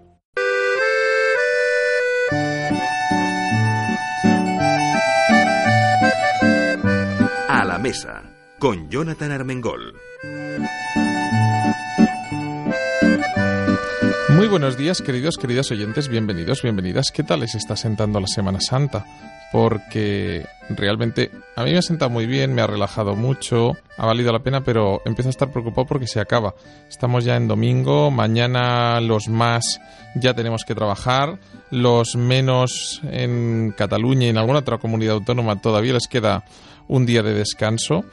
la con Jonathan Armengol. Muy buenos días, queridos, queridas oyentes, bienvenidos, bienvenidas. ¿Qué tal les está sentando la Semana Santa? Porque realmente a mí me ha sentado muy bien, me ha relajado mucho, ha valido la pena, pero empiezo a estar preocupado porque se acaba. Estamos ya en domingo, mañana los más ya tenemos que trabajar, los menos en Cataluña y en alguna otra comunidad autónoma todavía les queda un día de descanso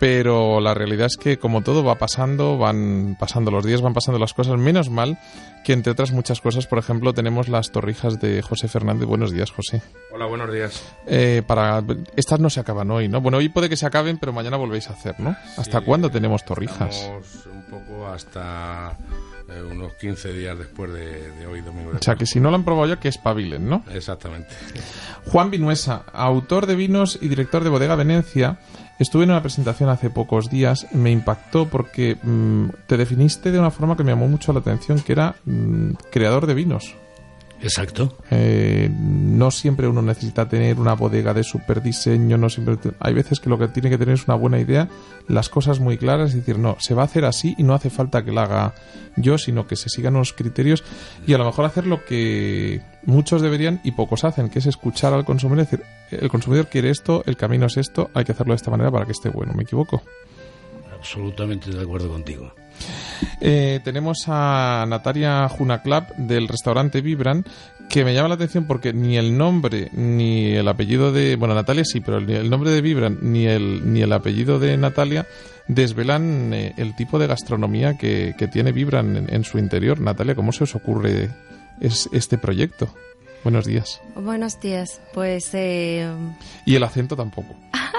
pero la realidad es que como todo va pasando, van pasando los días, van pasando las cosas, menos mal que entre otras muchas cosas, por ejemplo, tenemos las torrijas de José Fernández. Buenos días, José. Hola, buenos días. Eh, para Estas no se acaban hoy, ¿no? Bueno, hoy puede que se acaben, pero mañana volvéis a hacer, ¿no? ¿Hasta Sí, cuándo tenemos torrijas? un poco hasta eh, unos 15 días después de, de hoy, domingo de O sea, que si no lo han probado ya, que espabilen, ¿no? Exactamente. Juan Vinuesa, autor de vinos y director de Bodega Venecia, estuve en una presentación hace pocos días, me impactó porque mm, te definiste de una forma que me llamó mucho la atención, que era mm, creador de vinos. Exacto. Eh, no siempre uno necesita tener una bodega de super diseño, no siempre hay veces que lo que tiene que tener es una buena idea, las cosas muy claras, es decir, no, se va a hacer así y no hace falta que la haga yo, sino que se sigan unos criterios y a lo mejor hacer lo que muchos deberían y pocos hacen, que es escuchar al consumidor y decir, el consumidor quiere esto, el camino es esto, hay que hacerlo de esta manera para que esté bueno, ¿me equivoco? Absolutamente de acuerdo contigo. Eh, tenemos a Natalia Junaclap del restaurante Vibran que me llama la atención porque ni el nombre ni el apellido de bueno Natalia sí pero el nombre de Vibran ni el ni el apellido de Natalia desvelan eh, el tipo de gastronomía que, que tiene Vibran en, en su interior. Natalia cómo se os ocurre es, este proyecto buenos días. Buenos días. Pues eh, y el acento tampoco.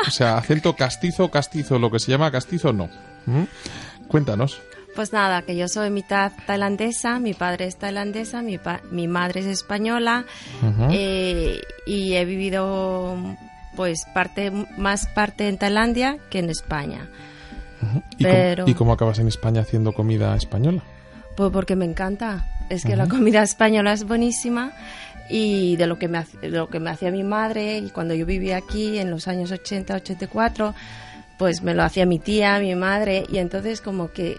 O sea acento castizo castizo lo que se llama castizo no. ¿Mm? Cuéntanos Pues nada, que yo soy mitad tailandesa, mi padre es tailandesa, mi, pa- mi madre es española eh, y he vivido pues parte más parte en Tailandia que en España. ¿Y, cómo- pero- ¿Y cómo acabas en España haciendo comida española? Pues porque me encanta. Es que la comida española es buenísima y de lo que me de lo que me hacía mi madre y cuando yo vivía aquí en los años 80, 84, pues me lo hacía mi tía, mi madre y entonces como que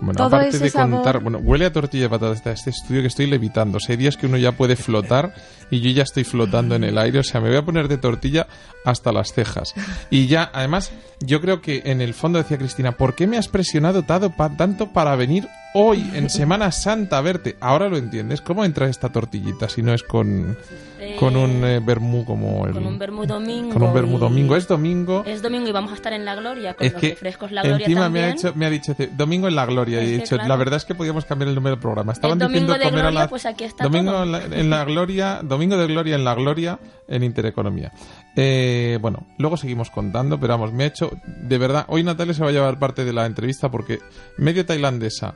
Bueno, todo aparte ese de sabor- contar, bueno, huele a tortilla de patatas este estudio que estoy levitando. O sea, hay días que uno ya puede flotar y yo ya estoy flotando en el aire. O sea, me voy a poner de tortilla hasta las cejas. Y ya, además, yo creo que en el fondo decía Cristina, ¿por qué me has presionado tanto para venir hoy en Semana Santa a verte? Ahora lo entiendes. ¿Cómo entra esta tortillita si no es con, con un eh, vermú como el... con un vermú domingo. con un vermú domingo. Es domingo. Es domingo y vamos a estar en La Gloria con Es los que refrescos La Gloria encima también. me ha, hecho, me ha dicho domingo en la gloria y he dicho claro. la verdad es que podíamos cambiar el nombre del programa estaban diciendo de comer a gloria, la pues aquí está domingo todo. en la, en la gloria domingo de gloria en la gloria en Intereconomía Eh, bueno luego seguimos contando pero vamos me ha hecho de verdad hoy Natalia se va a llevar parte de la entrevista porque medio tailandesa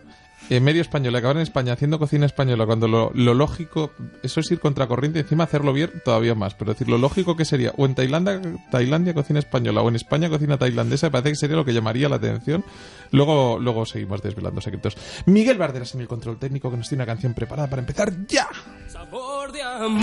eh, medio española, acabar en España haciendo cocina española, cuando lo, lógico, eso es ir contracorriente encima hacerlo bien todavía más. Pero decir, lo lógico que sería, o en Tailandia, Tailandia cocina española, o en España cocina tailandesa, parece que sería lo que llamaría la atención. Luego, luego seguimos desvelando secretos. Miguel Barderas en el control técnico, que nos tiene una canción preparada para empezar ya. Sabor de amor,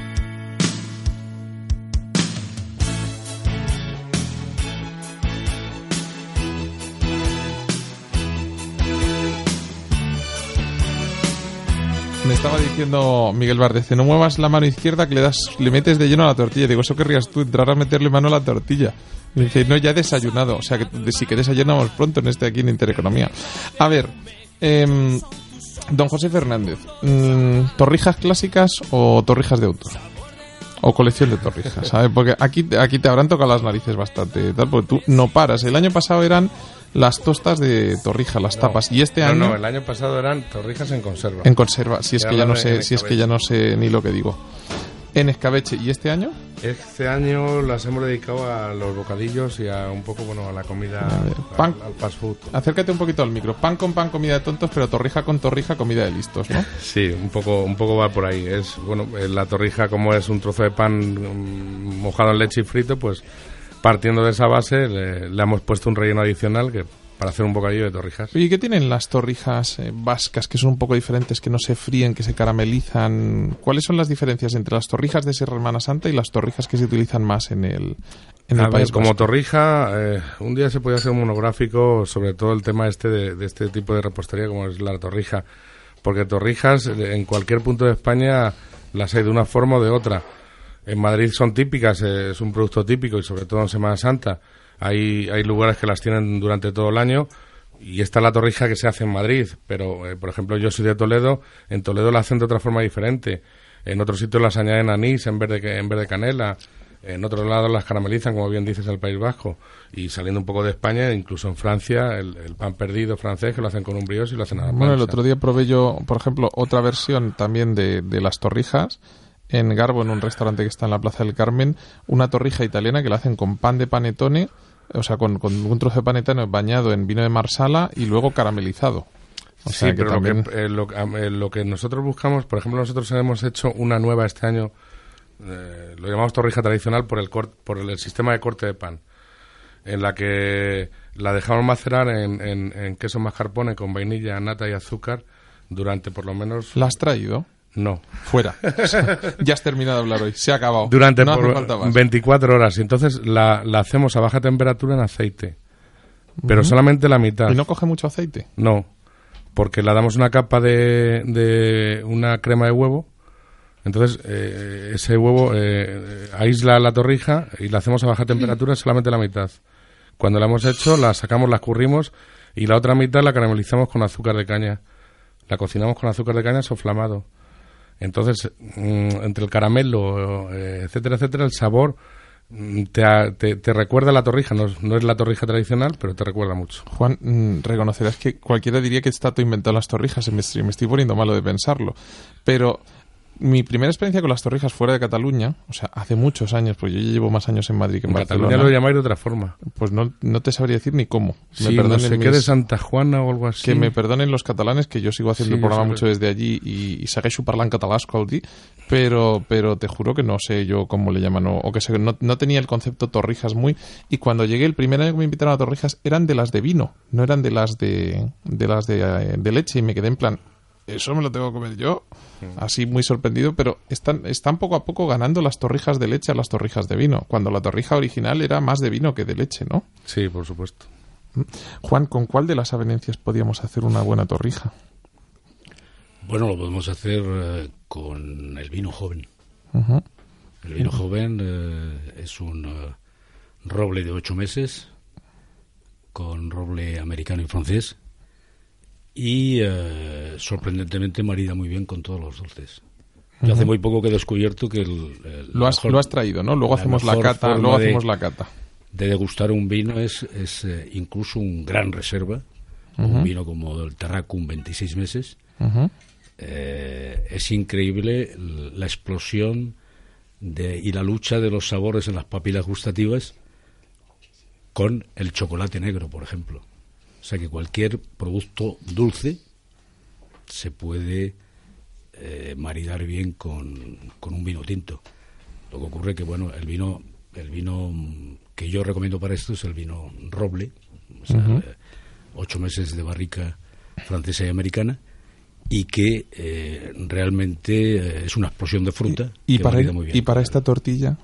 Me estaba diciendo Miguel Bardece, no muevas la mano izquierda que le das, le metes de lleno a la tortilla. Digo, eso querrías tú, entrar a meterle mano a la tortilla. Me dice, no, ya he desayunado. O sea, que sí que desayunamos pronto en este aquí en Intereconomía. A ver, em, don José Fernández, mm, ¿torrijas clásicas o torrijas de autor? O colección de torrijas, ¿sabes? Porque aquí, aquí te habrán tocado las narices bastante, tal, porque tú no paras. El año pasado eran las tostas de torrija, las tapas, y este No, año no, el año pasado eran torrijas en conserva. en conserva, si es que ya no sé, si es que ya no sé ni lo que digo. En escabeche, ¿y este año? Este año las hemos dedicado a los bocadillos y a un poco, bueno, a la comida, A ver, al- pan- al, fast food. Acércate un poquito al micro. Pan con pan, comida de tontos, pero torrija con torrija, comida de listos, ¿no? Sí, un poco, un poco va por ahí. Es bueno, eh, la torrija como es un trozo de pan mm, mojado en leche y frito, pues partiendo de esa base le, le hemos puesto un relleno adicional que para hacer un bocadillo de torrijas. ¿Y qué tienen las torrijas eh, vascas que son un poco diferentes, que no se fríen, que se caramelizan? ¿Cuáles son las diferencias entre las torrijas de Semana Santa y las torrijas que se utilizan más en el, en el A ver, país como vasco? torrija, eh, un día se podía hacer un monográfico sobre todo el tema este de, de este tipo de repostería como es la torrija, porque torrijas en cualquier punto de España las hay de una forma o de otra. En Madrid son típicas, eh, es un producto típico y sobre todo en Semana Santa. Hay, hay lugares que las tienen durante todo el año y esta es la torrija que se hace en Madrid, pero eh, por ejemplo yo soy de Toledo, en Toledo la hacen de otra forma diferente. En otros sitios las añaden anís en vez de, que- en vez de canela. En otros lados las caramelizan, como bien dices, en el País Vasco. Y saliendo un poco de España, incluso en Francia, el, el pan perdido francés, que lo hacen con un brioche y lo hacen a la Bueno, el otro día probé yo, por ejemplo, otra versión también de, de las torrijas en Garbo, en un restaurante que está en la Plaza del Carmen, una torrija italiana que la hacen con pan de panetone, o sea, con, con un trozo de panetone bañado en vino de marsala y luego caramelizado. O sí, que pero lo, que, eh, lo, eh, lo que nosotros buscamos, por ejemplo, nosotros hemos hecho una nueva este año, eh, lo llamamos torrija tradicional por el, cor- por el, sistema de corte de pan, en la que la dejamos macerar en, en, en queso mascarpone con vainilla, nata y azúcar durante por lo menos... ¿La has traído? No, Fuera. ya has terminado de hablar hoy. Se ha acabado. durante no hace por falta más. 24 horas. Y entonces la, la hacemos a baja temperatura en aceite, pero solamente la mitad. ¿Y no coge mucho aceite? No, porque le damos una capa de, de una crema de huevo. Entonces, eh, ese huevo eh, aísla la torrija y la hacemos a baja temperatura solamente la mitad. Cuando la hemos hecho, la sacamos, la escurrimos y la otra mitad la caramelizamos con azúcar de caña. La cocinamos con azúcar de caña soflamado. Entonces, mm, entre el caramelo, eh, etcétera, etcétera, el sabor mm, te, te, recuerda a la torrija. No, es- no es la torrija tradicional, pero te recuerda mucho. Juan, mm, reconocerás que cualquiera diría que está todo inventado en las torrijas. Me, me estoy poniendo malo de pensarlo. Pero mi primera experiencia con las torrijas fuera de Cataluña, o sea, hace muchos años, pues yo ya llevo más años en Madrid que en, En Barcelona. Cataluña lo llamáis de otra forma. Pues no, no te sabría decir ni cómo. Me Sí, no perdonen sé qué de Santa Juana o algo así. Que me perdonen los catalanes, que yo sigo haciendo Sí, el programa mucho desde allí y, y segueixo parlant català, escolti, pero, pero te juro que no sé yo cómo le llaman, o, o que se- no, no tenía el concepto torrijas muy... Y cuando llegué, el primer año que me invitaron a torrijas, eran de las de vino, no eran de las de, de las de, eh, de leche, y me quedé en plan... Eso me lo tengo que comer yo, así muy sorprendido, pero están, están poco a poco ganando las torrijas de leche a las torrijas de vino, cuando la torrija original era más de vino que de leche, ¿no? Sí, por supuesto. Juan, ¿con cuál de las avenencias podíamos hacer una buena torrija? Bueno, lo podemos hacer eh, con el vino joven. El vino joven eh, es un eh, roble de ocho meses con roble americano y francés y eh, sorprendentemente marida muy bien con todos los dulces. Yo hace muy poco que he descubierto que el, el Lo has, mejor- lo has traído, ¿no? Luego hacemos la cata, luego de- hacemos la cata. de degustar un vino es, es eh, incluso un gran reserva, un vino como el Terracum 26 meses. Eh, es increíble la explosión de, y la lucha de los sabores en las papilas gustativas con el chocolate negro, por ejemplo. O sea que cualquier producto dulce se puede eh, maridar bien con, con un vino tinto. Lo que ocurre que bueno, el vino, el vino que yo recomiendo para esto es el vino roble, o sea, ocho meses de barrica francesa y americana, y que eh, realmente eh, es una explosión de fruta. Y para, marida muy bien y para esta tortilla.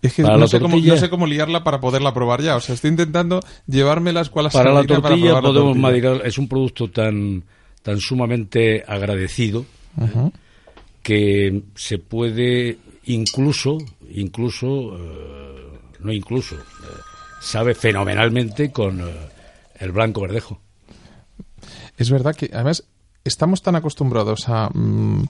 Es que Para no, la sé cómo, no sé cómo liarla para poderla probar ya. O sea, estoy intentando llevarme la escuela para la tortilla probar la podemos tortilla. marinar, es un producto tan, tan sumamente agradecido que se puede incluso, incluso, eh, no incluso, eh, sabe fenomenalmente con eh, el blanco verdejo. Es verdad que además estamos tan acostumbrados a, mm,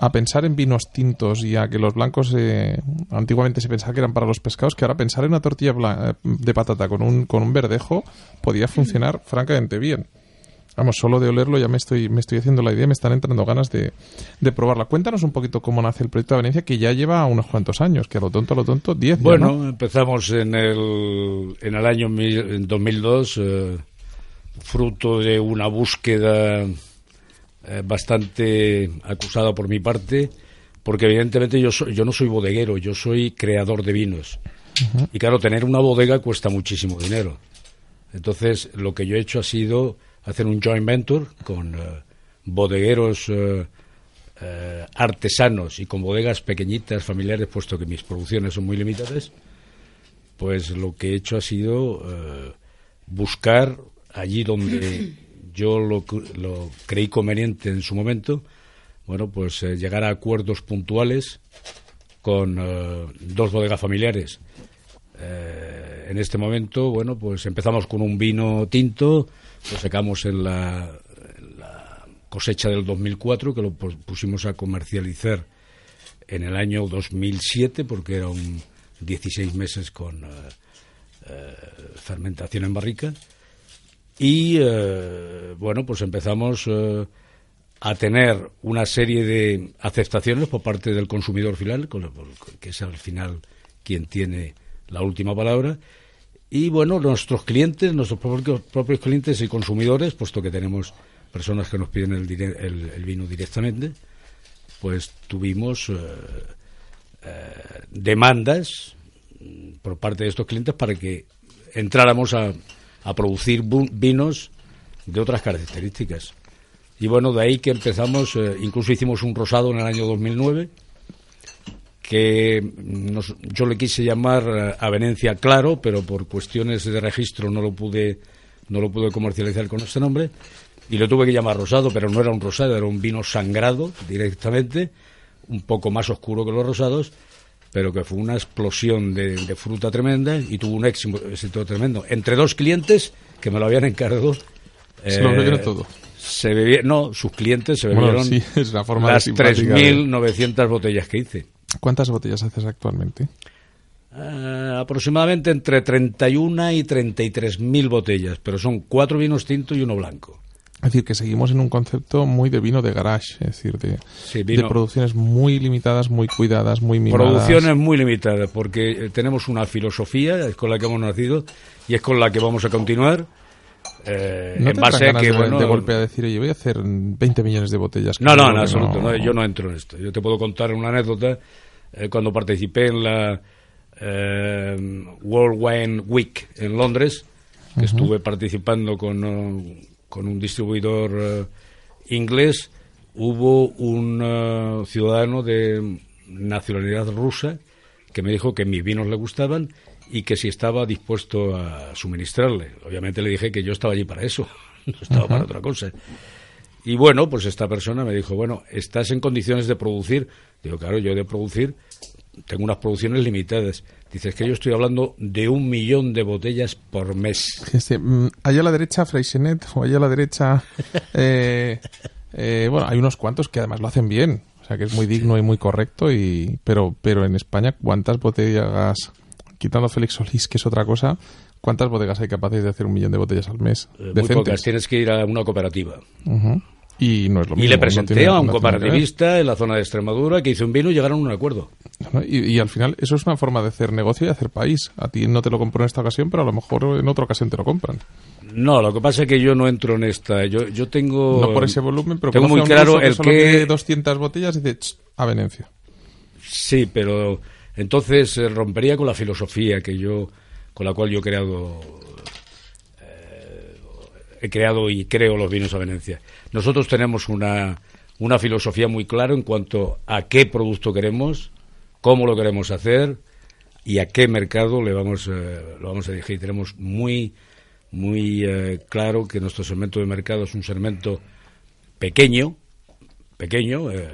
a pensar en vinos tintos y a que los blancos eh, antiguamente se pensaba que eran para los pescados, que ahora pensar en una tortilla eh, de patata con un, con un verdejo podía funcionar francamente bien. Vamos, solo de olerlo ya me estoy, me estoy haciendo la idea, me están entrando ganas de, de probarla. Cuéntanos un poquito cómo nace el proyecto de Venecia, que ya lleva unos cuantos años, que a lo tonto, a lo tonto, 10 ya, Bueno, ¿no? empezamos en el, en el año mil- en 2002, eh, fruto de una búsqueda eh, bastante acusada por mi parte, porque evidentemente yo, soy- yo no soy bodeguero, yo soy creador de vinos. Y claro, tener una bodega cuesta muchísimo dinero. Entonces, lo que yo he hecho ha sido hacer un joint venture con eh, bodegueros eh, eh, artesanos y con bodegas pequeñitas, familiares, puesto que mis producciones son muy limitadas, pues lo que he hecho ha sido buscar allí donde yo lo, lo creí conveniente en su momento, bueno, pues eh, llegar a acuerdos puntuales con eh, dos bodegas familiares. Eh, en este momento, bueno, pues empezamos con un vino tinto, lo sacamos en la, en la cosecha del 2004, que lo pus- pusimos a comercializar en el año 2007, porque era un 16 meses con eh, fermentación en barrica. Y eh, bueno, pues empezamos eh, a tener una serie de aceptaciones por parte del consumidor final, que es al final quien tiene la última palabra. Y bueno, nuestros clientes, nuestros propios, clientes y consumidores, puesto que tenemos personas que nos piden el, el- el vino directamente, pues tuvimos eh, eh, demandas mm, por parte de estos clientes para que entráramos a, a producir vinos de otras características. Y bueno, de ahí que empezamos, eh, incluso hicimos un rosado en el año 2009, que yo le quise llamar eh, a Venecia Claro, pero por cuestiones de registro no lo pude no lo pude comercializar con este nombre y lo tuve que llamar rosado, pero no era un rosado, era un vino sangrado directamente, un poco más oscuro que los rosados, pero que fue una explosión de, de fruta tremenda y tuvo un éxito, éxito tremendo. Entre dos clientes que me lo habían encargado. Se lo eh, bebieron todo. Se bebi- no, sus clientes se Bueno, bebieron sí, es forma de las simpática de- 3.900 botellas que hice. ¿Cuántas botellas haces actualmente? Ah, aproximadamente entre 31 y 33 mil botellas, pero son cuatro vinos tintos y uno blanco. Es decir, que seguimos en un concepto muy de vino de garage, es decir, de, Sí, de vino- producciones muy limitadas, muy cuidadas, muy mimadas. Producciones muy limitadas, porque eh, tenemos una filosofía, es con la que hemos nacido y es con la que vamos a continuar. eh, ¿No en base a que, de, bueno. de golpe a decir, oye, voy a hacer 20 millones de botellas? No, no, en absoluto. no, yo no entro en esto. Yo te puedo contar una anécdota. eh, cuando participé en la eh, World Wine Week en Londres, que estuve participando con, eh, con un distribuidor eh, inglés, hubo un eh, ciudadano de nacionalidad rusa que me dijo que mis vinos le gustaban y que si estaba dispuesto a suministrarle. Obviamente le dije que yo estaba allí para eso, no estaba para otra cosa. Y bueno, pues esta persona me dijo, bueno, ¿estás en condiciones de producir? Digo, claro, yo de producir tengo unas producciones limitadas. Dice, es que yo estoy hablando de un millón de botellas por mes. Este, mm, allá a la derecha Freixenet o allá a la derecha... eh, eh, bueno, hay unos cuantos que además lo hacen bien. O sea, que es muy digno y muy correcto. y Pero, pero en España, ¿cuántas botellas, quitando Félix Solís, que es otra cosa, cuántas bodegas hay capaces de hacer un millón de botellas al mes? Eh, muy pocas, tienes que ir a una cooperativa. Y no es lo mismo. Y le no presenté tiene- a un no cooperativista en la zona de Extremadura que hizo un vino y llegaron a un acuerdo. ¿No? Y, y al final eso es una forma de hacer negocio y hacer país. A ti no te lo compro en esta ocasión, pero a lo mejor en otra ocasión te lo compran. No, lo que pasa es que yo no entro en esta. Yo, yo tengo. No por ese volumen, pero tengo muy claro ruso que el solo que. tiene 200 botellas y dice, "Ch, a Venecia. Sí, pero entonces eh, rompería con la filosofía que yo, con la cual yo he creado, eh, he creado y creo los vinos a Venecia. Nosotros tenemos una, una filosofía muy clara en cuanto a qué producto queremos, cómo lo queremos hacer y a qué mercado le vamos, eh, lo vamos a dirigir. Tenemos muy, muy eh, claro que nuestro segmento de mercado es un segmento pequeño, pequeño. eh,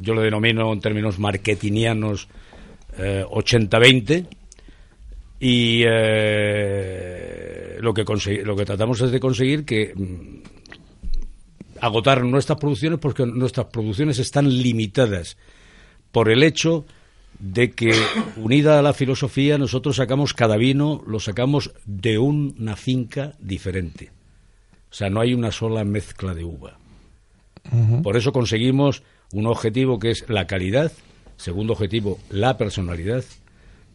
yo lo denomino en términos marketingianos eh, 80-20 y eh, lo, que lo que tratamos es de conseguir que mm, agotar nuestras producciones porque nuestras producciones están limitadas por el hecho de que unida a la filosofía nosotros sacamos cada vino lo sacamos de una finca diferente. O sea no hay una sola mezcla de uva. Por eso conseguimos un objetivo que es la calidad segundo objetivo la personalidad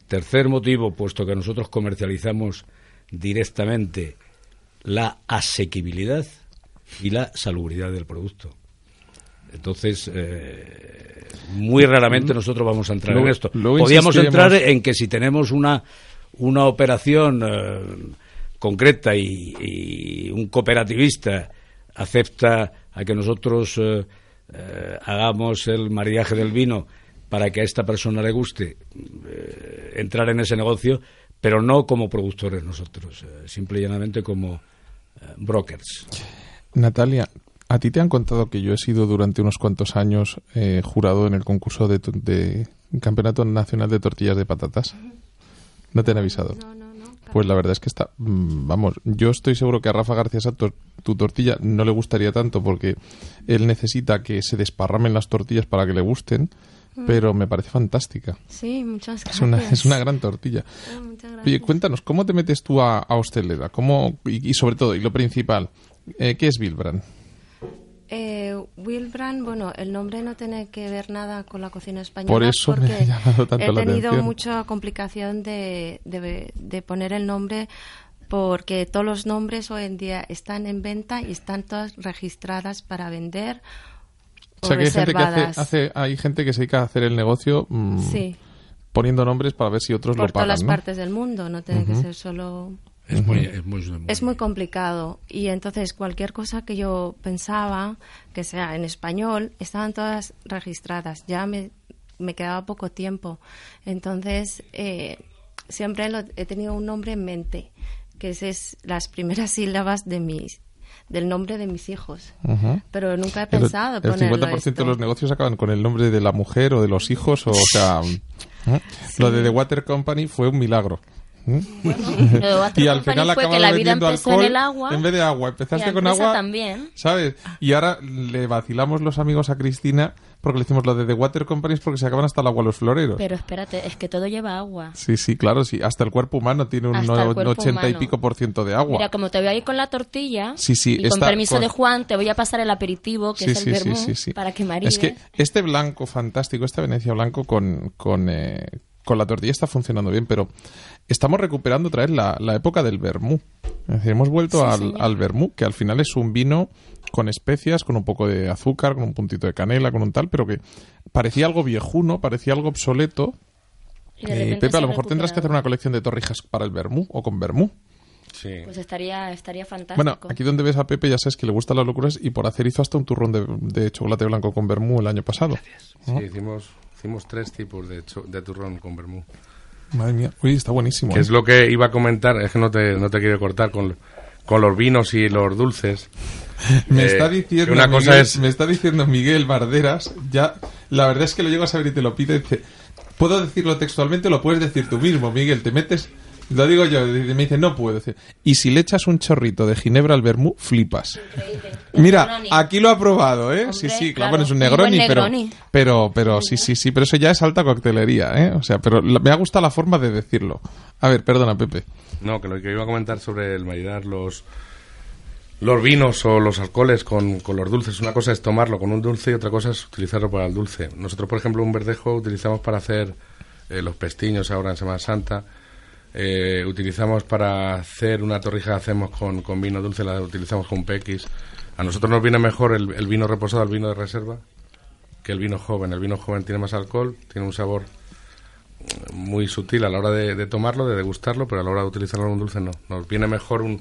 tercer motivo puesto que nosotros comercializamos directamente la asequibilidad y la salubridad del producto entonces, eh, muy raramente nosotros vamos a entrar Luego- en esto. insistiremos- entrar en que si tenemos una, una operación eh, concreta y, y un cooperativista acepta a que nosotros eh, eh, hagamos el maridaje del vino para que a esta persona le guste eh, entrar en ese negocio, pero no como productores nosotros, eh, simple y llanamente como eh, brokers. Natalia, ¿a ti te han contado que yo he sido durante unos cuantos años eh, jurado en el concurso de, de Campeonato Nacional de Tortillas de Patatas? ¿No te han avisado? No, no, no. Pues la verdad es que está, mm, vamos, yo estoy seguro que a Rafa García Santos tu tortilla no le gustaría tanto porque él necesita que se desparramen las tortillas para que le gusten, pero me parece fantástica. Sí, muchas Es gracias. una, es una gran tortilla. Muchas gracias. Oye, cuéntanos, ¿cómo te metes tú a, a hostelera? ¿Cómo, y, y sobre todo, y lo principal, eh, ¿qué es Bilbrand? Eh, Wilbrand, bueno, el nombre no tiene que ver nada con la cocina española. Por eso me porque ha llamado tanto he tenido mucha complicación de, de, de poner el nombre porque todos los nombres hoy en día están en venta y están todas registradas para vender O sea, que hay gente que hace, hace- hay gente que se dedica a hacer el negocio mm, Sí, poniendo nombres para ver si otros por lo todas pagan, las ¿no? partes del mundo, no tiene que ser solo Es muy, es muy, es muy complicado. Y entonces cualquier cosa que yo pensaba que sea en español estaban todas registradas. Ya me, me quedaba poco tiempo. Entonces eh, siempre lo- he tenido un nombre en mente que es, es las primeras sílabas de mis del nombre de mis hijos. Pero nunca he El- pensado el, ponerlo 50% de los negocios acaban con el nombre de la mujer o de los hijos, o, o sea, ¿eh? lo de The Water Company fue un milagro. y al final acabas empezó alcohol en el agua en vez de agua. Empezaste con agua, también. ¿sabes? Y ahora le vacilamos los amigos a Cristina porque le decimos lo de The Water Company es porque se acaban hasta el agua los floreros. Pero espérate, es que todo lleva agua. Sí, sí, claro, sí. Hasta el cuerpo humano tiene un no- cuerpo 80 y pico por ciento de agua. Mira, como te voy a ir con la tortilla, Sí, sí, y con permiso con- de Juan, te voy a pasar el aperitivo, que Sí, es el vermú, para que. Es que este blanco fantástico, esta Venecia blanco con, con, eh, con la tortilla está funcionando bien, pero estamos recuperando otra vez la, la época del vermú. Es decir, hemos vuelto Sí, al, señor. al vermú, que al final es un vino con especias, con un poco de azúcar, con un puntito de canela, con un tal, pero que parecía algo viejuno, parecía algo obsoleto. Eh, Pepe, a lo mejor tendrás que hacer una colección de torrijas para el vermú o con vermú. Sí. Pues estaría, estaría fantástico. Bueno, aquí donde ves a Pepe ya sabes que le gustan las locuras y por hacer hizo hasta un turrón de, de chocolate blanco con vermú el año pasado. Sí, hicimos, hicimos tres tipos de, cho- de turrón con vermú. Madre mía, uy, está buenísimo. Que ¿eh? es lo que iba a comentar, es que no te, no te quiero cortar con, con los vinos y los dulces. Me Eh, está diciendo una Miguel, cosa es- me está diciendo Miguel Barderas, ya la verdad es que lo llego a saber y te lo pide, dice, puedo decirlo textualmente, lo puedes decir tú mismo, Miguel, te metes, lo digo yo, me dice, no puedo decir. Y si le echas un chorrito de ginebra al vermú, flipas. Mira, Negroni. aquí lo ha probado, ¿eh? Hombre, sí, sí, claro, claro. bueno, es un negroni, pero, pero, pero, sí, sí, sí, pero eso ya es alta coctelería, ¿eh? O sea, pero la- me ha gustado la forma de decirlo. A ver, perdona, Pepe. No, que lo que iba a comentar sobre el maridar los, los vinos o los alcoholes con, con los dulces. Una cosa es tomarlo con un dulce y otra cosa es utilizarlo para el dulce. Nosotros, por ejemplo, un verdejo utilizamos para hacer eh, los pestiños ahora en Semana Santa. Eh, utilizamos para hacer una torrija hacemos con, con vino dulce, la utilizamos con pequis. A nosotros nos viene mejor el, el vino reposado al vino de reserva que el vino joven. El vino joven tiene más alcohol, tiene un sabor muy sutil a la hora de, de tomarlo, de degustarlo, pero a la hora de utilizarlo en un dulce no. Nos viene mejor un,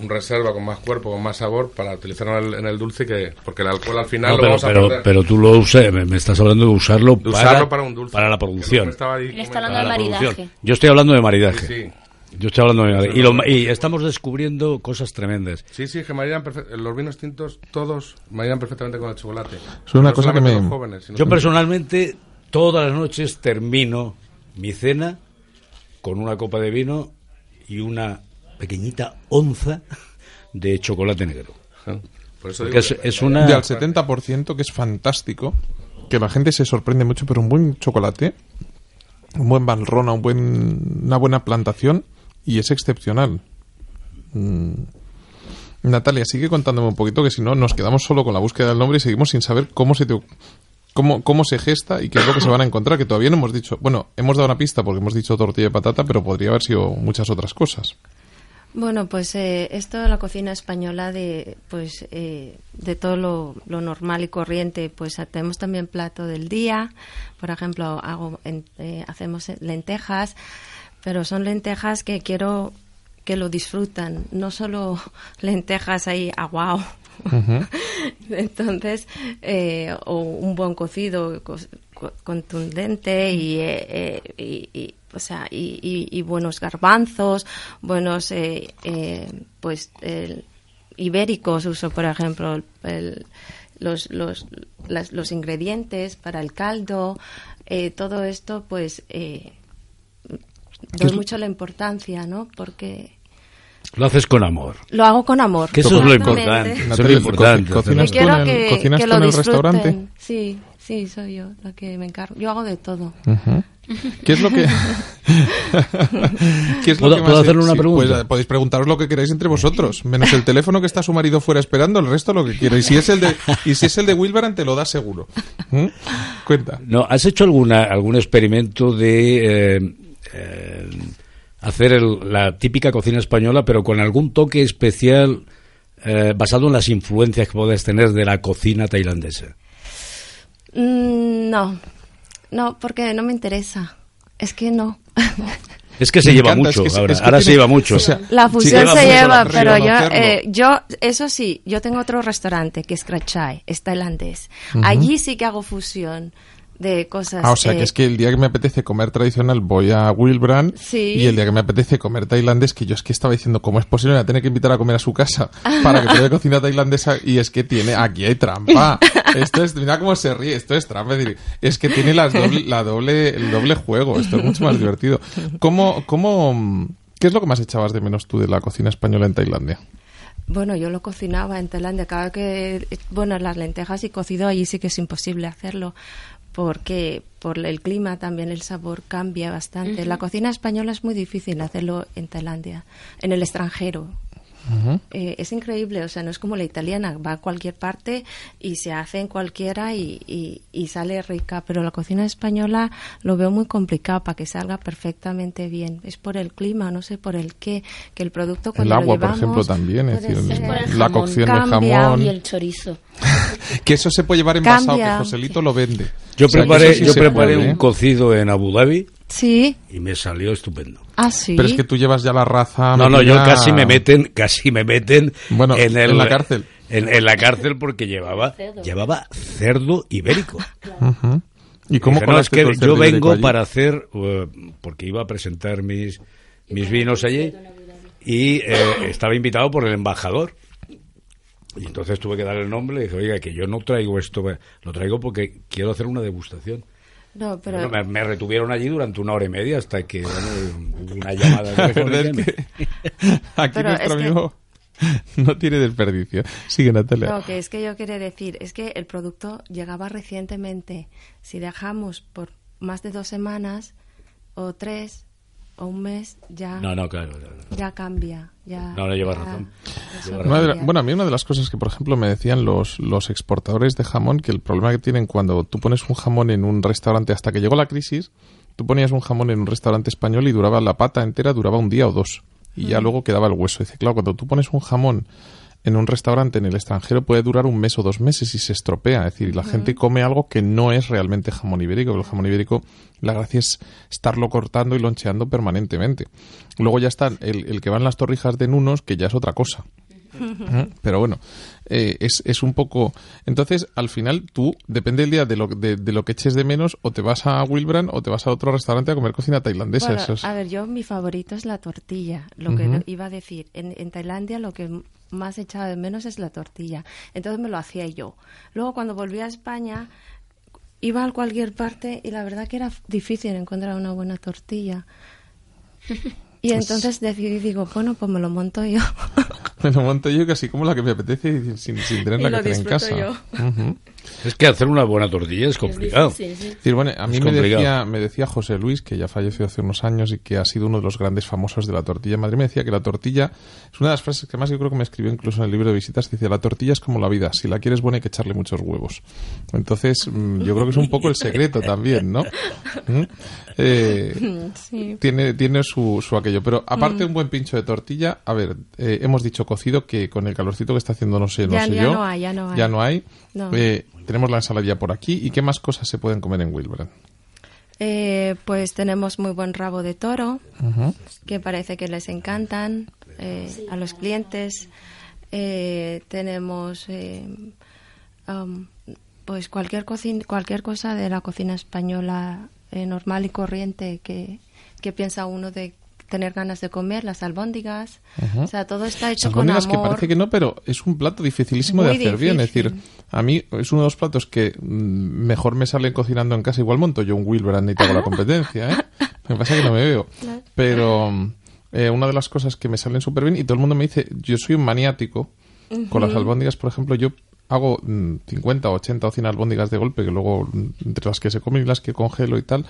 un reserva con más cuerpo, con más sabor, para utilizarlo en el, en el dulce, que porque el alcohol al final No, lo pero, vamos a pero, perder. pero tú lo usas, me, me estás hablando de usarlo, De usarlo para, para un dulce. para la producción. estaba ahí Él está comentando. hablando Para de la maridaje. producción. Yo estoy hablando de maridaje. Sí, sí. Yo estoy hablando de. Y, lo- y estamos descubriendo cosas tremendas. Sí, sí, que maridan los vinos tintos todos maridan perfectamente con el chocolate. Es una No cosa que me- jóvenes, Yo que- personalmente todas las noches termino mi cena con una copa de vino y una pequeñita onza de chocolate negro. Por eso digo es, que- es una... De al 70%, que es fantástico, que la gente se sorprende mucho, pero un buen chocolate, un buen balrona, un buen, una buena plantación, y es excepcional. Mm. Natalia, sigue contándome un poquito, que si no nos quedamos solo con la búsqueda del nombre y seguimos sin saber cómo se te... Cómo, cómo se gesta y qué es lo que se van a encontrar, que todavía no hemos dicho... Bueno, hemos dado una pista porque hemos dicho tortilla de patata, pero podría haber sido muchas otras cosas. Bueno, pues eh, esto de la cocina española de pues eh, de todo lo, lo normal y corriente, pues tenemos también plato del día. Por ejemplo, hago en- eh, hacemos lentejas, pero son lentejas que quiero que lo disfrutan, no solo lentejas ahí aguao. Entonces, eh, o un buen cocido contundente y, eh, eh, y- y, o sea, y, y- y buenos garbanzos, buenos, eh, eh, pues, el- ibéricos, uso, por ejemplo, el- el- los, los, las- los ingredientes para el caldo, eh, todo esto, pues, eh, doy mucho la importancia, ¿no? Porque Lo haces con amor. lo hago con amor. Que eso es lo importante. Eso es lo importante. co- cocinas Yo quiero tú en el- que, cocinas que tú lo en el restaurante? Sí, sí, soy yo la que me encargo. Yo hago de todo. ¿Qué es lo que.? ¿Qué es lo ¿Puedo- que puedo hacerle una sí, pregunta? pues, podéis preguntaros lo que queráis entre vosotros, menos el teléfono que está su marido fuera esperando, el resto lo que quiera. Y si es el de, y si es el de Wilbaran, te lo da seguro. ¿Mm? Cuenta. No, ¿Has hecho alguna algún experimento de eh, eh, hacer el- la típica cocina española, pero con algún toque especial eh, basado en las influencias que puedes tener de la cocina tailandesa? Mm, no, no, porque no me interesa. Es que no. Es que se Me lleva encanta, mucho es que- ahora. es que ahora se lleva mucho. o sea, La fusión lleva se lleva, la- pero yo, eh, yo, eso sí, yo tengo otro restaurante que es Krachai, es tailandés. Allí sí que hago fusión de cosas. Ah, o sea, eh, que es que el día que me apetece comer tradicional voy a Wilbran Sí. y el día que me apetece comer tailandés, que yo es que estaba diciendo, ¿cómo es posible? Me voy a tener que invitar a comer a su casa para que pruebe cocina tailandesa y es que tiene, aquí hay trampa. Esto es, mira cómo se ríe, esto es trampa. Es, que tiene las doble, la doble, el doble juego, esto es mucho más divertido. ¿Cómo, cómo, qué es lo que más echabas de menos tú de la cocina española en Tailandia? Bueno, yo lo cocinaba en Tailandia. Cada que, bueno, las lentejas y cocido allí sí que es imposible hacerlo. Porque por el clima también el sabor cambia bastante. La cocina española es muy difícil hacerlo en Tailandia, en el extranjero. Eh, es increíble, o sea, no es como la italiana, va a cualquier parte y se hace en cualquiera y, y- y sale rica, pero la cocina española lo veo muy complicado para que salga perfectamente bien. Es por el clima, no sé por el qué, que el producto El cuando lo agua, por ejemplo, también. Es puede decir, el la jamón. cocción Cambia. de jamón. Y el chorizo. Que eso se puede llevar envasado, Cambia. que Joselito lo vende. Yo O sea, que preparé, sí yo preparé puede, un ¿eh? cocido en Abu Dhabi Sí, y me salió estupendo. ah, sí. Pero es que tú llevas ya la raza. No, no, yo casi me meten, casi me meten Bueno, en, el- en la cárcel. En, en la cárcel porque llevaba, Cerdo. llevaba cerdo ibérico. ¿Y cómo Dije, no, es que yo vengo allí? para hacer, eh, porque iba a presentar mis, mis vinos allí y eh, estaba invitado por el embajador. Y entonces tuve que dar el nombre y dije, oiga, que yo no traigo esto, eh, lo traigo porque quiero hacer una degustación. No, pero Bueno, me, me retuvieron allí durante una hora y media hasta que bueno, hubo una llamada. Telefónica es que aquí Pero nuestro es que- amigo no tiene desperdicio. Sigue, Natalia. Lo que es que yo quería decir es que el producto llegaba recientemente. Si dejamos por más de dos semanas o tres o un mes, ya, No, no, claro. claro. ya cambia. Ya, No, no, llevas ya- razón. de bueno, a mí una de las cosas que, por ejemplo, me decían los, los exportadores de jamón, que el problema que tienen cuando tú pones un jamón en un restaurante, hasta que llegó la crisis, tú ponías un jamón en un restaurante español y duraba la pata entera, duraba un día o dos. Y ya luego quedaba el hueso. Dice, claro, cuando tú pones un jamón en un restaurante en el extranjero puede durar un mes o dos meses y se estropea. Es decir, la gente come algo que no es realmente jamón ibérico. El jamón ibérico, la gracia es estarlo cortando y loncheando permanentemente. Luego ya está el, el que va en las torrijas de Nunos, que ya es otra cosa. Pero bueno, eh, es, es un poco... Entonces, al final, tú, depende del día de lo, de, de lo que eches de menos, o te vas a Wilbrand o te vas a otro restaurante a comer cocina tailandesa. Bueno, es- A ver, yo mi favorito es la tortilla. Lo que Ujú. iba a decir, en, en Tailandia lo que más echaba de menos es la tortilla. Entonces me lo hacía yo. Luego cuando volví a España iba a cualquier parte y la verdad que era difícil encontrar una buena tortilla. Y Pues entonces decidí, digo, bueno, pues me lo monto yo. Me lo monto yo casi como la que me apetece sin, sin tenerla Y lo que hacer en casa. disfruto Ujú. Es que hacer una buena tortilla es complicado. Es decir, bueno, a mí me decía, me decía José Luis, que ya falleció hace unos años y que ha sido uno de los grandes famosos de la tortilla en Madrid, me decía que la tortilla es una de las frases que más yo creo que me escribió incluso en el libro de visitas, dice, la tortilla es como la vida, si la quieres buena hay que echarle muchos huevos. Entonces, mm, yo creo que es un poco el secreto también, ¿no? ¿Mm? Eh, Sí. tiene, tiene su, su aquello. Pero aparte Mm. un buen pincho de tortilla, a ver, eh, hemos dicho cocido que con el calorcito que está haciendo no sé, no Ya- sé ya yo. no hay, ya no hay. Ya no hay. No. Eh, tenemos la ensaladilla por aquí. ¿Y qué más cosas se pueden comer en Wilbrand? Eh, pues tenemos muy buen rabo de toro, que parece que les encantan eh, a los clientes. Eh, tenemos eh, um, pues cualquier cocina, cualquier cosa de la cocina española eh, normal y corriente que, que piensa uno de tener ganas de comer, las albóndigas. O sea, todo está hecho con albóndigas amor. que parece que no, pero es un plato dificilísimo de hacer bien. Es decir, a mí es uno de los platos que mm, mejor me salen cocinando en casa. Igual monto yo un Wilbrand y te hago la competencia, ¿eh? Que pasa que no me veo. Pero mm, eh, una de las cosas que me salen súper bien, y todo el mundo me dice, yo soy un maniático con las albóndigas, por ejemplo, yo hago mm, 50, 80 o 100 albóndigas de golpe, que luego mm, entre las que se comen y las que congelo y tal,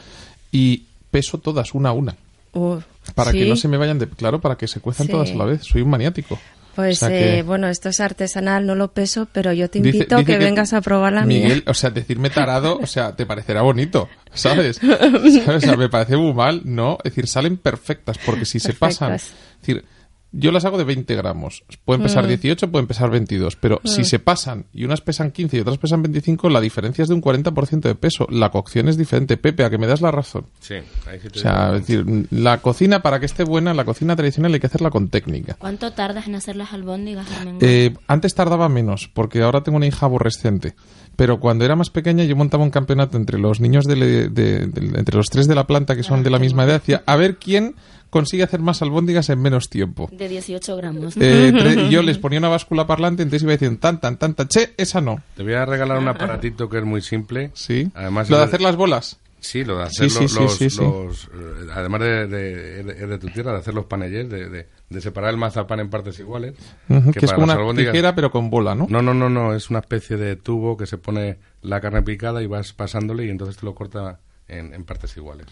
y peso todas una a una. Uh, Para que sí. no se me vayan de... Claro, para que se cuezan Sí. todas a la vez. Soy un maniático. Pues O sea que- eh, bueno, esto es artesanal, no lo peso, pero yo te Dice- invito dice que, vengas a probar la Miguel, mía. o sea, decirme tarado, o sea, te parecerá bonito, ¿sabes? ¿Sabes? O sea, me parece muy mal, ¿no? Es decir, salen perfectas, porque si se pasan... Es Perfectas. decir, yo las hago de 20 gramos. Pueden pesar Mm. 18, pueden pesar 22, pero si Mm. se pasan y unas pesan 15 y otras pesan 25, la diferencia es de un 40% de peso. La cocción es diferente. Pepe, a que me das la razón. Sí, ahí sí te O sea, es decir, la cocina, para que esté buena, la cocina tradicional hay que hacerla con técnica. ¿Cuánto tardas en hacer las albóndigas? Eh, antes tardaba menos, porque ahora tengo una hija aborrescente. Pero cuando era más pequeña yo montaba un campeonato entre los niños de, le- de- de- entre los tres de la planta que son de la misma edad, hacía a ver quién consigue hacer más albóndigas en menos tiempo. De 18 gramos. Eh, tre- yo les ponía una báscula parlante, entonces iba diciendo tan, tan, tan, tan, che, esa no. Te voy a regalar un aparatito que es muy simple. Sí. Además Lo de hacer las bolas. Sí, lo de hacer sí, los, sí, los- sí, sí. los, eh, además de, de, de- de tu tierra, de hacer los panellés, de, de, separar el mazapán en partes iguales. Que es para como una albóndigas- tijera, pero con bola, ¿no? No, no, no, no, es una especie de tubo que se pone la carne picada y vas pasándole y entonces te lo corta en, en partes iguales.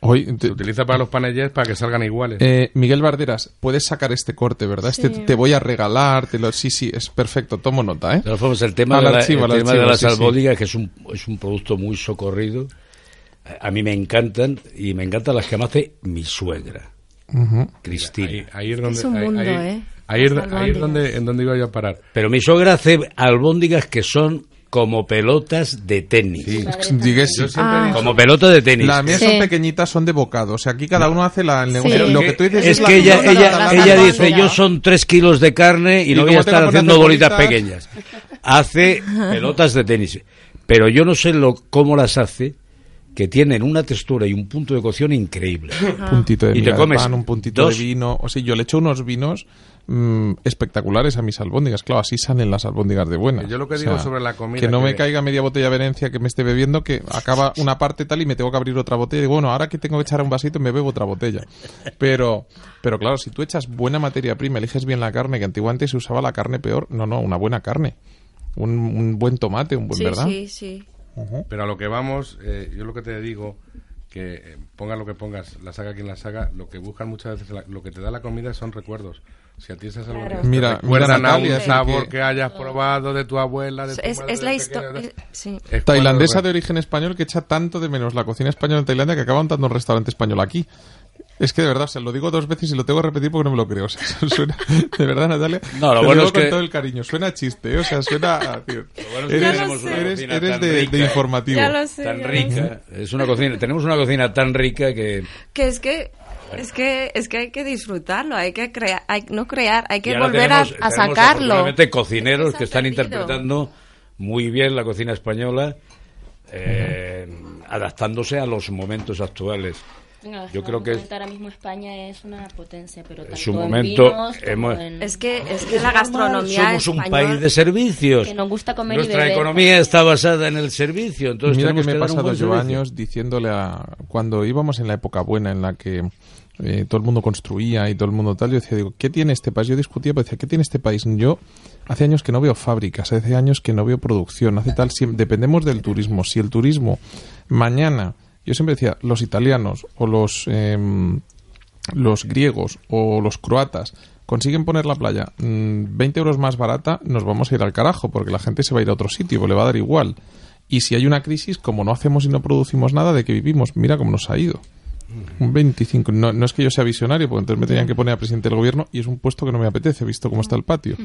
Hoy, Se utiliza para los panellés para que salgan iguales. Eh, Miguel Barderas, puedes sacar este corte, ¿verdad? Este te voy a regalar, te lo... sí, sí, es perfecto, tomo nota, ¿eh? Todas formas, el tema, de, la- archivo, el tema archivo, de las sí, sí. albóndigas, que es un, es un producto muy socorrido, a- a mí me encantan y me encantan las que me hace mi suegra, Cristina. Ahí, ahí es donde, Es un ahí- mundo, ahí- ¿eh? ahí es, es albóndigas. donde, en donde iba yo a parar. Pero mi suegra hace albóndigas que son como pelotas de tenis. Sí. Yo siempre Ah. Como pelota de tenis. Las mías Sí. son pequeñitas, son de bocado. O sea, aquí cada uno hace la, el negocio. Sí. Lo que tú dices es la que ella, ella, ella dice, yo son tres kilos de carne y, ¿Y no voy a estar haciendo bolitas bolitas? pequeñas. Hace pelotas de tenis. Pero yo no sé lo, cómo las hace, que tienen una textura y un punto de cocción increíble. Un puntito de Y te de pan, un puntito dos- de vino. O sea, yo le echo unos vinos mm, espectaculares a mis albóndigas. Claro, así salen las albóndigas de buenas. Yo lo que O digo sea, sobre la comida Que no que- me caiga media botella de Venecia que me esté bebiendo, que acaba una parte tal y me tengo que abrir otra botella. Y digo, bueno, ahora que tengo que echar un vasito me bebo otra botella. Pero, pero claro, si tú echas buena materia prima, eliges bien la carne, que antiguamente se usaba la carne peor. No, no, una buena carne. Un, un buen tomate, un buen, Sí, ¿verdad? sí, sí. Pero a lo que vamos, eh, yo lo que te digo, que eh, ponga lo que pongas, la saga quien la saga, lo que buscan muchas veces, la- lo que te da la comida son recuerdos. Si a ti esas Claro. albóndigas Mira, recuerdan mira, Natalia, a un es sabor que- que... hayas probado de tu abuela, de tu Es, madre es la historia. Sí. Tailandesa de origen español que echa tanto de menos la cocina española en Tailandia que acaba montando un restaurante español aquí. Es que de verdad, o sea, lo digo dos veces y lo tengo que repetir porque no me lo creo. O sea, suena, de verdad, Natalia. No, lo te bueno digo es con que- todo el cariño. Suena chiste, ¿eh? o sea, suena. tío, bueno es que eres eres- eres tan de, de rica. informativo. Ya lo sé. tan ya lo sé. rica. Es una cocina, tenemos una cocina tan rica que Que es que Es que, es que hay que disfrutarlo, hay que crear, hay, no crear, hay que volver tenemos- a, a tenemos sacarlo. cocineros que están perdido. interpretando muy bien la cocina española, eh, adaptándose a los momentos actuales. Venga, Yo creo que es- ahora mismo España es una potencia, pero tanto su en momento vinos como hemos- en- Es que, es que la gastronomía Somos un país de servicios. que nos gusta comer y Nuestra beber. economía está basada en el servicio. Entonces Mira que me he pasado yo servicio. años diciéndole a... Cuando íbamos en la época buena en la que eh, todo el mundo construía y todo el mundo tal, yo decía, digo, ¿qué tiene este país? Yo discutía, pero decía, ¿qué tiene este país? Yo hace años que no veo fábricas, hace años que no veo producción, hace tal... siem- dependemos del turismo. Si el turismo mañana... Yo siempre decía, los italianos o los... em, los griegos o los croatas consiguen poner la playa mm, 20 euros más barata, nos vamos a ir al carajo, porque la gente se va a ir a otro sitio, le va a dar igual. Y si hay una crisis, como no hacemos y no producimos nada, ¿de qué vivimos? Mira cómo nos ha ido. Un 25. No, no es que yo sea visionario, porque entonces me tenían que poner a presidente del gobierno y es un puesto que no me apetece, visto cómo está el patio.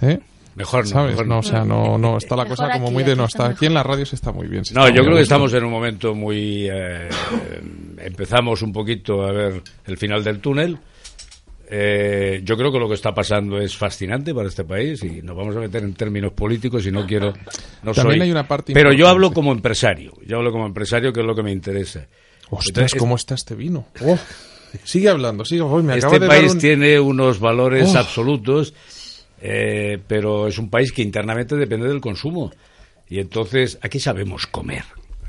¿Eh? Mejor no, ¿Sabes? mejor no, no. o sea, no, no, está la Mejor cosa como aquí, muy de aquí no está. Aquí en la radio se está muy bien. se No, yo creo a que estamos en un momento muy... eh, empezamos un poquito a ver el final del túnel. Eh, yo creo que lo que está pasando es fascinante para este país y nos vamos a meter en términos políticos y no quiero... No También soy- hay una parte Pero yo hablo como empresario. Yo hablo como empresario, que es lo que me interesa. Ostras, Entonces, ¿cómo está este vino? Oh, sigue hablando, sigue. Uy, me Este acaba de dar país un- tiene unos valores Oh. absolutos, eh, pero es un país que internamente depende del consumo. Y entonces aquí sabemos comer.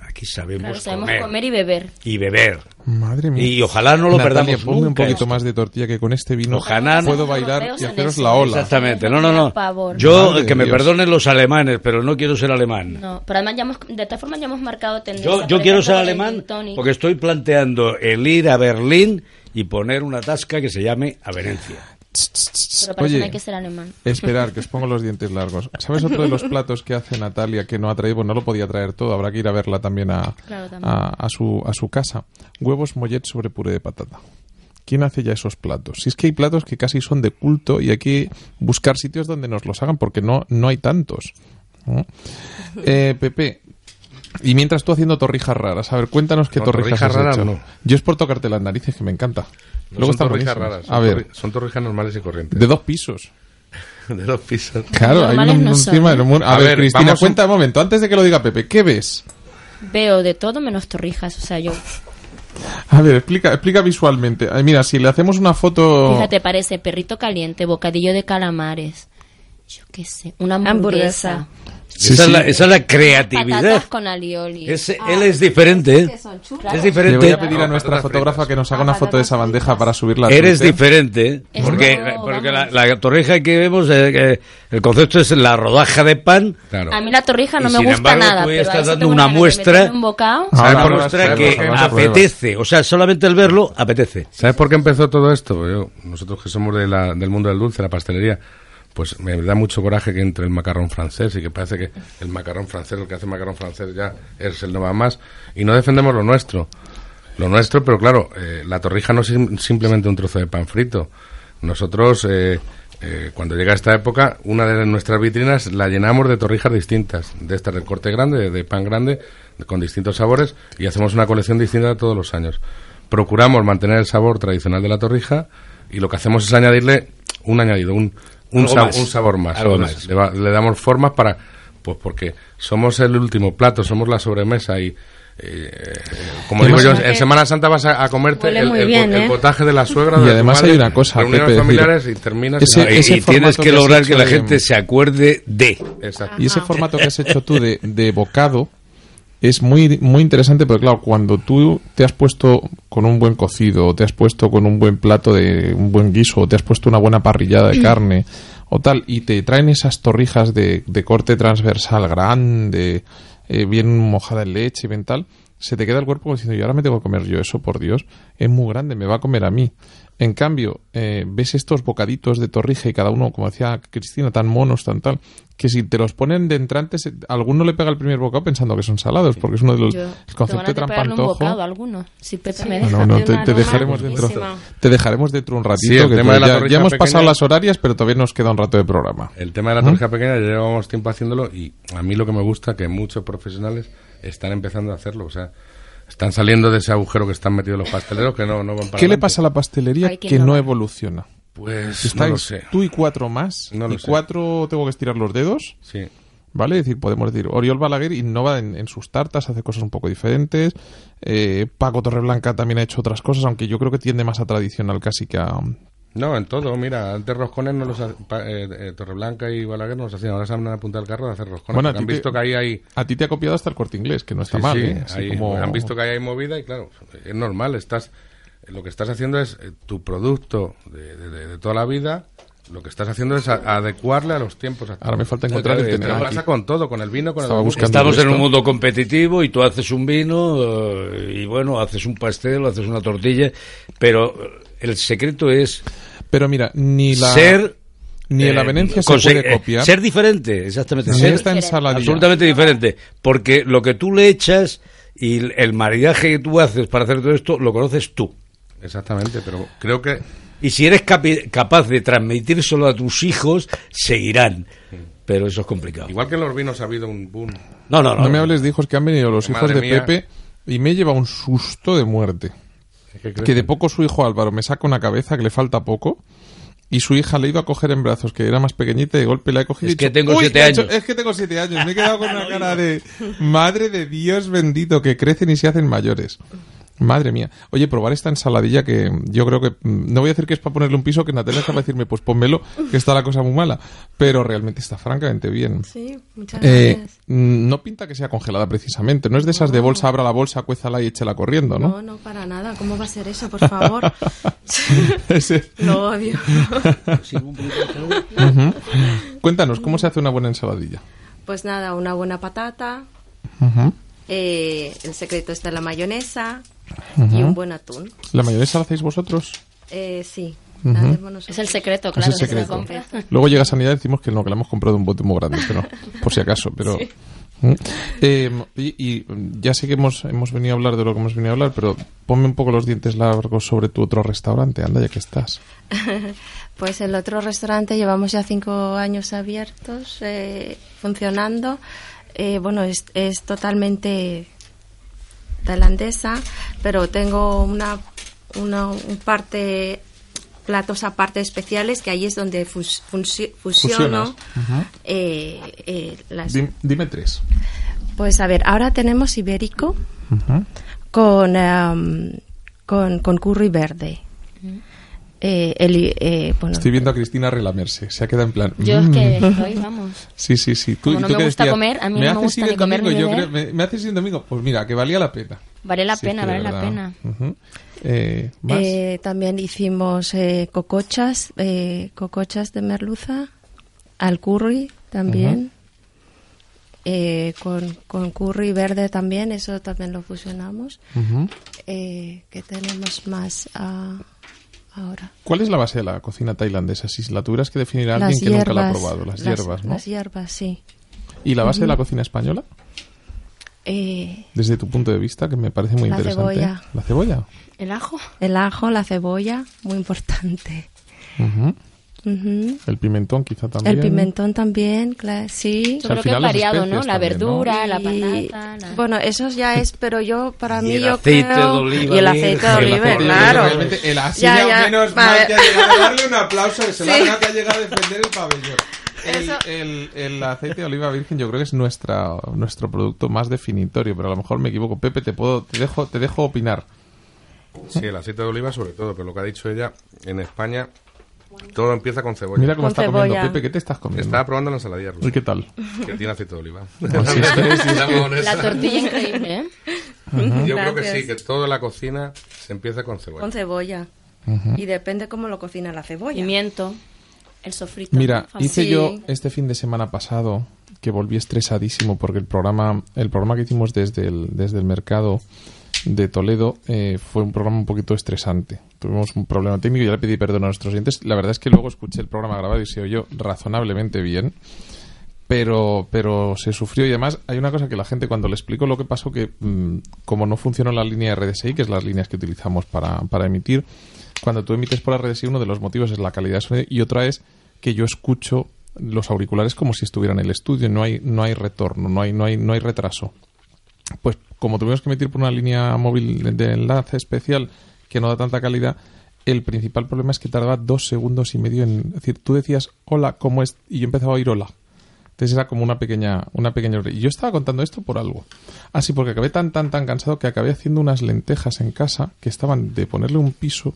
Aquí sabemos, Claro, sabemos comer, comer y beber. y beber. Madre mía. Y ojalá no lo Natalia, perdamos ponme un nunca poquito esto. más de tortilla que con este vino Ojalá no- puedo bailar y haceros la ola. Exactamente, no, no, no. Yo, Madre que me Dios. perdonen los alemanes, pero no quiero ser alemán. No, pero además ya hemos, de todas formas ya hemos marcado tendencia. Yo, yo quiero ser alemán porque estoy planteando el ir a Berlín y poner una tasca que se llame a Venecia. Pero para eso Oye, no hay que ser alemán. Esperar, que os pongo los dientes largos. ¿Sabes otro de los platos que hace Natalia que no ha traído? Pues no lo podía traer todo, habrá que ir a verla también a, Claro, también. a, a su, a su casa. Huevos mollet sobre puré de patata. ¿Quién hace ya esos platos? Si es que hay platos que casi son de culto y hay que buscar sitios donde nos los hagan porque no, no hay tantos. ¿no? Eh, Pepe, y mientras tú haciendo torrijas raras, a ver, cuéntanos qué No, torrijas, torrijas has raras hecho. no. Yo es por tocarte las narices, que me encanta. No Luego son están torrijas buenísimas. raras, A son ver, torri- son torrijas normales y corrientes. de dos pisos. de dos pisos. Claro, hay no encima del muro. A, A ver, ver, Cristina, vamos cuenta un momento, antes de que lo diga Pepe, ¿qué ves? Veo de todo menos torrijas. O sea, yo. A ver, explica, explica visualmente. Ay, mira, si le hacemos una foto... Fíjate, parece perrito caliente, bocadillo de calamares. Yo qué sé, una hamburguesa. Hamburguesa. Sí, esa, sí. Es la, esa es la creatividad. Patatas con alioli. Es- él es diferente, ¿eh? Es Le diferente. voy a pedir a nuestra fotógrafa que nos haga una foto de esa bandeja para subirla Eres Twitter. diferente, ¿eh? Es porque, porque la, la torrija que vemos, eh, que el concepto es la rodaja de pan. Claro. A mí la torrija no Y me sin gusta embargo, nada. tú ya pero estás dando una muestra. Un bocado. Una muestra que apetece. O sea, solamente el verlo apetece. ¿Sabes por qué empezó todo esto? Yo- nosotros que somos de la- del mundo del dulce, la pastelería, pues me da mucho coraje que entre el macarrón francés y que parece que el macarrón francés, el que hace macarrón francés ya es el no va más, y no defendemos lo nuestro. Lo nuestro, pero claro, eh, la torrija no es sim- simplemente un trozo de pan frito. Nosotros, eh, eh, cuando llega esta época, una de nuestras vitrinas la llenamos de torrijas distintas, de estas de corte grande, de, de pan grande, de- con distintos sabores, y hacemos una colección distinta todos los años. Procuramos mantener el sabor tradicional de la torrija y lo que hacemos es añadirle un añadido, un, un, más. un sabor más. Algo Entonces, más. Le, va- le damos formas para, pues porque somos el último plato, somos la sobremesa y eh, como Y digo yo, en Semana Santa vas a, a comerte el, el- bien, el ¿eh? potaje de la suegra. Y de además madre, hay una cosa, reuniones Pepe, familiares y terminas ese- en- No, y- ese y tienes que lograr que la de- gente se acuerde de. Exacto. Y ese formato que has hecho tú de, de bocado es muy, muy interesante porque, claro, cuando tú te has puesto con un buen cocido, o te has puesto con un buen plato de un buen guiso, o te has puesto una buena parrillada de carne, o tal, y te traen esas torrijas de, de corte transversal grande, eh, bien mojada en leche, bien tal, se te queda el cuerpo diciendo, yo ahora me tengo que comer yo eso, por Dios, es muy grande, me va a comer a mí. En cambio, eh, ves estos bocaditos de torrija y cada uno, como decía Cristina, tan monos, tan tal, que si te los ponen de entrantes, eh, alguno le pega el primer bocado pensando que son salados, porque es uno de los Yo el concepto de un trampantojo. alguno. Si Pepe me deja. No, no, de te, dejaremos dentro. Te dejaremos dentro un ratito. Sí, el que tema de la ya, hemos pasado pequeña- las horarias, pero todavía nos queda un rato de programa. El tema de la torrija pequeña ya llevamos tiempo haciendo y a mí lo que me gusta que muchos profesionales están empezando a hacerlo. O sea, están saliendo de ese agujero que están metidos los pasteleros que no, no van para ¿Qué le pasa a la pastelería que no evoluciona? Pues Si no lo sé. tú y cuatro más, No lo y sé. cuatro tengo que estirar los dedos, Sí. ¿vale? Es decir, podemos decir, Oriol Balaguer innova en, en sus tartas, hace cosas un poco diferentes. Eh, Paco Torreblanca también ha hecho otras cosas, aunque yo creo que tiende más a tradicional casi que a... No, en todo, mira, antes roscones no los ha- eh, eh, Torreblanca y Balaguer no los hacían, ahora se han apuntado al carro de hacer roscones. Bueno, a ti han te- visto que ahí hay... A ti te ha copiado hasta el corte inglés, que no está Sí, mal, sí, ¿eh? Así ahí, como- han visto que ahí hay movida y claro, es normal, estás lo que estás haciendo es eh, tu producto de, de- de- de toda la vida, lo que estás haciendo es a- adecuarle a los tiempos actuales. Ahora me falta encontrar el aquí. pasa con todo, con el vino, con Estaba el buscando Estamos en un mundo competitivo y tú haces un vino eh, y bueno, haces un pastel, haces una tortilla, pero el secreto es Pero mira, ni la... ser Ni en la eh, Venecia se puede eh, copiar. Ser diferente, exactamente. ni ser esta ensaladilla. absolutamente diferente. Porque lo que tú le echas y el- maridaje que tú haces para hacer todo esto, lo conoces tú. Exactamente, pero creo que Y si eres capaz de transmitírselo a tus hijos, seguirán. Pero eso es complicado. igual que en los vinos ha habido un boom. No, no, no. No me hables de hijos que han venido los hijos de mía. Pepe y me lleva un susto de muerte. Que de poco su hijo Álvaro me saca una cabeza que le falta poco y su hija le iba a coger en brazos, que era más pequeñita, y de golpe la he cogido Es y que dicho, tengo "Uy, siete hecho- años". es que tengo siete años. Me he quedado con una cara de madre de Dios bendito, que crecen y se hacen mayores. Madre mía. Oye, probar esta ensaladilla que yo creo que... mm, No voy a decir que es para ponerle un piso, que Natalia es capaz de decirme, pues pónmelo, que está la cosa muy mala. Pero realmente está francamente bien. Sí, muchas Eh, gracias. mm, no pinta que sea congelada precisamente. No es de esas de bolsa, abra la bolsa, cuézala y échela corriendo, ¿no? No, no, para nada. ¿Cómo va a ser eso, por favor? Lo odio. Cuéntanos, ¿cómo se hace una buena ensaladilla? Pues nada, una buena patata. Eh, el secreto está en la mayonesa y un buen atún. ¿La mayonesa la hacéis vosotros? Eh, sí, la hacemos nosotros. Es el secreto, Es claro. el que se secreto. compra. Luego llega Sanidad y decimos que no, que la hemos comprado un bote muy grande, pero por si acaso, pero... ¿Mm? Eh, y, y, ya sé que hemos, hemos venido a hablar de lo que hemos venido a hablar, pero ponme un poco los dientes largos sobre tu otro restaurante, anda ya que estás. Pues el otro restaurante llevamos ya cinco años abiertos, eh, funcionando. Eh, bueno, es, es totalmente tailandesa, pero tengo una, una un parte platos aparte especiales que ahí es donde fus- fusiono eh, eh, las Dim- dime tres. pues a ver ahora tenemos ibérico con em, con, con curry verde Eh, el, eh, bueno, Estoy viendo a Cristina relamerse, se ha quedado en plan... Yo es "Mm". que estoy, vamos. Sí, sí, sí. Tú, Como no tú me gusta decías, comer, a mí no me gusta ni comer domingo, ni yo beber. creo- me, me haces ir domingo. Pues mira, que valía la pena. Vale la Sí, pena, vale la pena. Eh, ¿más? Eh, también hicimos eh, cocochas, eh, cocochas de merluza, al curry también, eh, con, con curry verde también, eso también lo fusionamos. Eh, ¿Qué tenemos más ah, ahora? ¿Cuál es la base de la cocina tailandesa? Si la tuvieras que definir a alguien que nunca la ha probado, las, hierbas, ¿no? Las hierbas, sí. ¿Y la base de la cocina española? Eh, Desde tu punto de vista, que me parece muy La interesante. cebolla. ¿La cebolla? ¿El ajo? el ajo, la cebolla, muy importante. El pimentón quizá también. El pimentón también, claro, sí. Yo sea, creo que es variado, ¿no? La también, ¿no? verdura, la Y, patata. la- Bueno, eso ya es, pero yo, para Y mí, el yo aceite creo... de oliva Y el aceite de virgen. El oliva, aceite de oliva, claro. realmente, el así Ya, ya, ya, menos vale. mal que ha llegado. Darle un aplauso que se Sí. larga que ha llegado a defender el pabellón. El, Eso- el- el aceite de oliva virgen yo creo que es nuestra, nuestro producto más definitorio, pero a lo mejor me equivoco. Pepe, te puedo, te dejo, te dejo opinar. Sí, el aceite de oliva sobre todo, pero lo que ha dicho ella, en España todo empieza con cebolla. Mira cómo Con está comiendo cebolla. Pepe, ¿qué te estás comiendo? Estaba probando la ensaladilla rusa, ¿Y qué tal? que tiene aceite de oliva. sí, sí, sí, La tortilla increíble, ¿eh? Yo creo que sí, que toda la cocina se empieza con cebolla. Con cebolla. Y depende cómo lo cocina la cebolla. Pimiento, el sofrito. Mira, hice Sí. yo este fin de semana pasado que volví estresadísimo porque el programa, el programa que hicimos desde el, desde el mercado de Toledo eh, fue un programa un poquito estresante. Tuvimos un problema técnico y ya le pedí perdón a nuestros oyentes. La verdad es que luego escuché el programa grabado y se oyó razonablemente bien. Pero, pero se sufrió y además hay una cosa que la gente cuando le explico lo que pasó que mm, como no funcionó la línea RDSI, que es las líneas que utilizamos para, para emitir, cuando tú emites por RDSI uno de los motivos es la calidad de sonido y otra es que yo escucho los auriculares como si estuviera en el estudio, no hay, no hay retorno, no hay, no hay, no hay retraso. Pues como tuvimos que meter por una línea móvil de enlace especial que no da tanta calidad, el principal problema es que tardaba dos segundos y medio en... Es decir, tú decías hola, ¿cómo es? Y yo empezaba a oír hola. Entonces era como una pequeña, una pequeña... Y yo estaba contando esto por algo. Así, porque acabé tan, tan, tan cansado que acabé haciendo unas lentejas en casa que estaban de ponerle un piso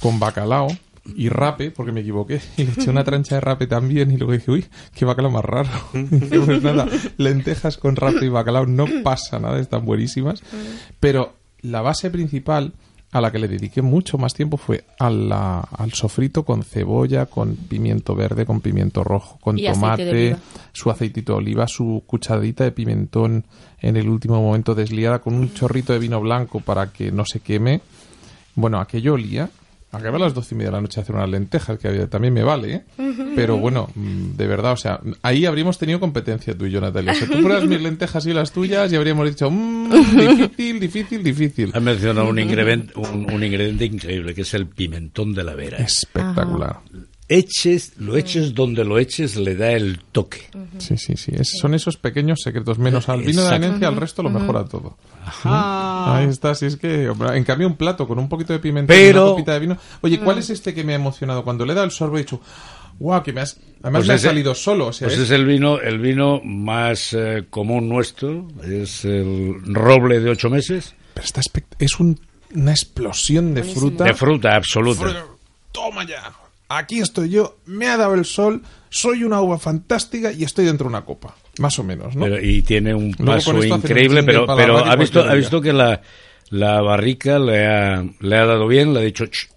con bacalao y rape, porque me equivoqué, y le eché una trancha de rape también, y luego dije, uy, qué bacalao más raro. Dije, pues nada, lentejas con rape y bacalao no pasa nada, están buenísimas. Pero la base principal a la que le dediqué mucho más tiempo fue a la- al sofrito con cebolla, con pimiento verde, con pimiento rojo, con tomate, su aceitito de oliva, su cucharadita de pimentón en el último momento desliada con un chorrito de vino blanco para que no se queme. Bueno, aquello olía. Acabé a las doce y media de la noche a hacer unas lentejas, que había- también me vale, ¿eh? Pero bueno, mm, de verdad, o sea, ahí habríamos tenido competencia tú y yo, Natalia. O sea, tú pruebas mis lentejas y las tuyas y habríamos dicho, mmm, difícil, difícil, difícil. Has mencionado un ingrediente, un, un ingrediente increíble, que es el pimentón de la vera. Espectacular. Eches, lo eches donde lo eches, le da el toque. Sí, sí, sí. Es- son esos pequeños secretos. Menos al vino de la herencia, al resto lo mejora todo. Ahí está, si es que... hombre, En cambio, un plato con un poquito de pimentón y Pero- una copita de vino... Oye, ¿cuál es este que me ha emocionado? Cuando le he dado el sorbo he dicho... ¡Guau! Que me has... Además Pues me ha salido solo. O sea, Pues es- es el vino, el vino más eh, común nuestro, es el roble de ocho meses, pero está es un- una explosión de fruta. de fruta absoluta. Fruta. Toma ya. Aquí estoy yo. Me ha dado el sol. Soy una uva fantástica y estoy dentro de una copa. Más o menos, ¿no? Pero- y tiene un paso increíble, pero, ha visto, ha visto que la, la barrica le ha, le ha dado bien, le ha dicho "Ch".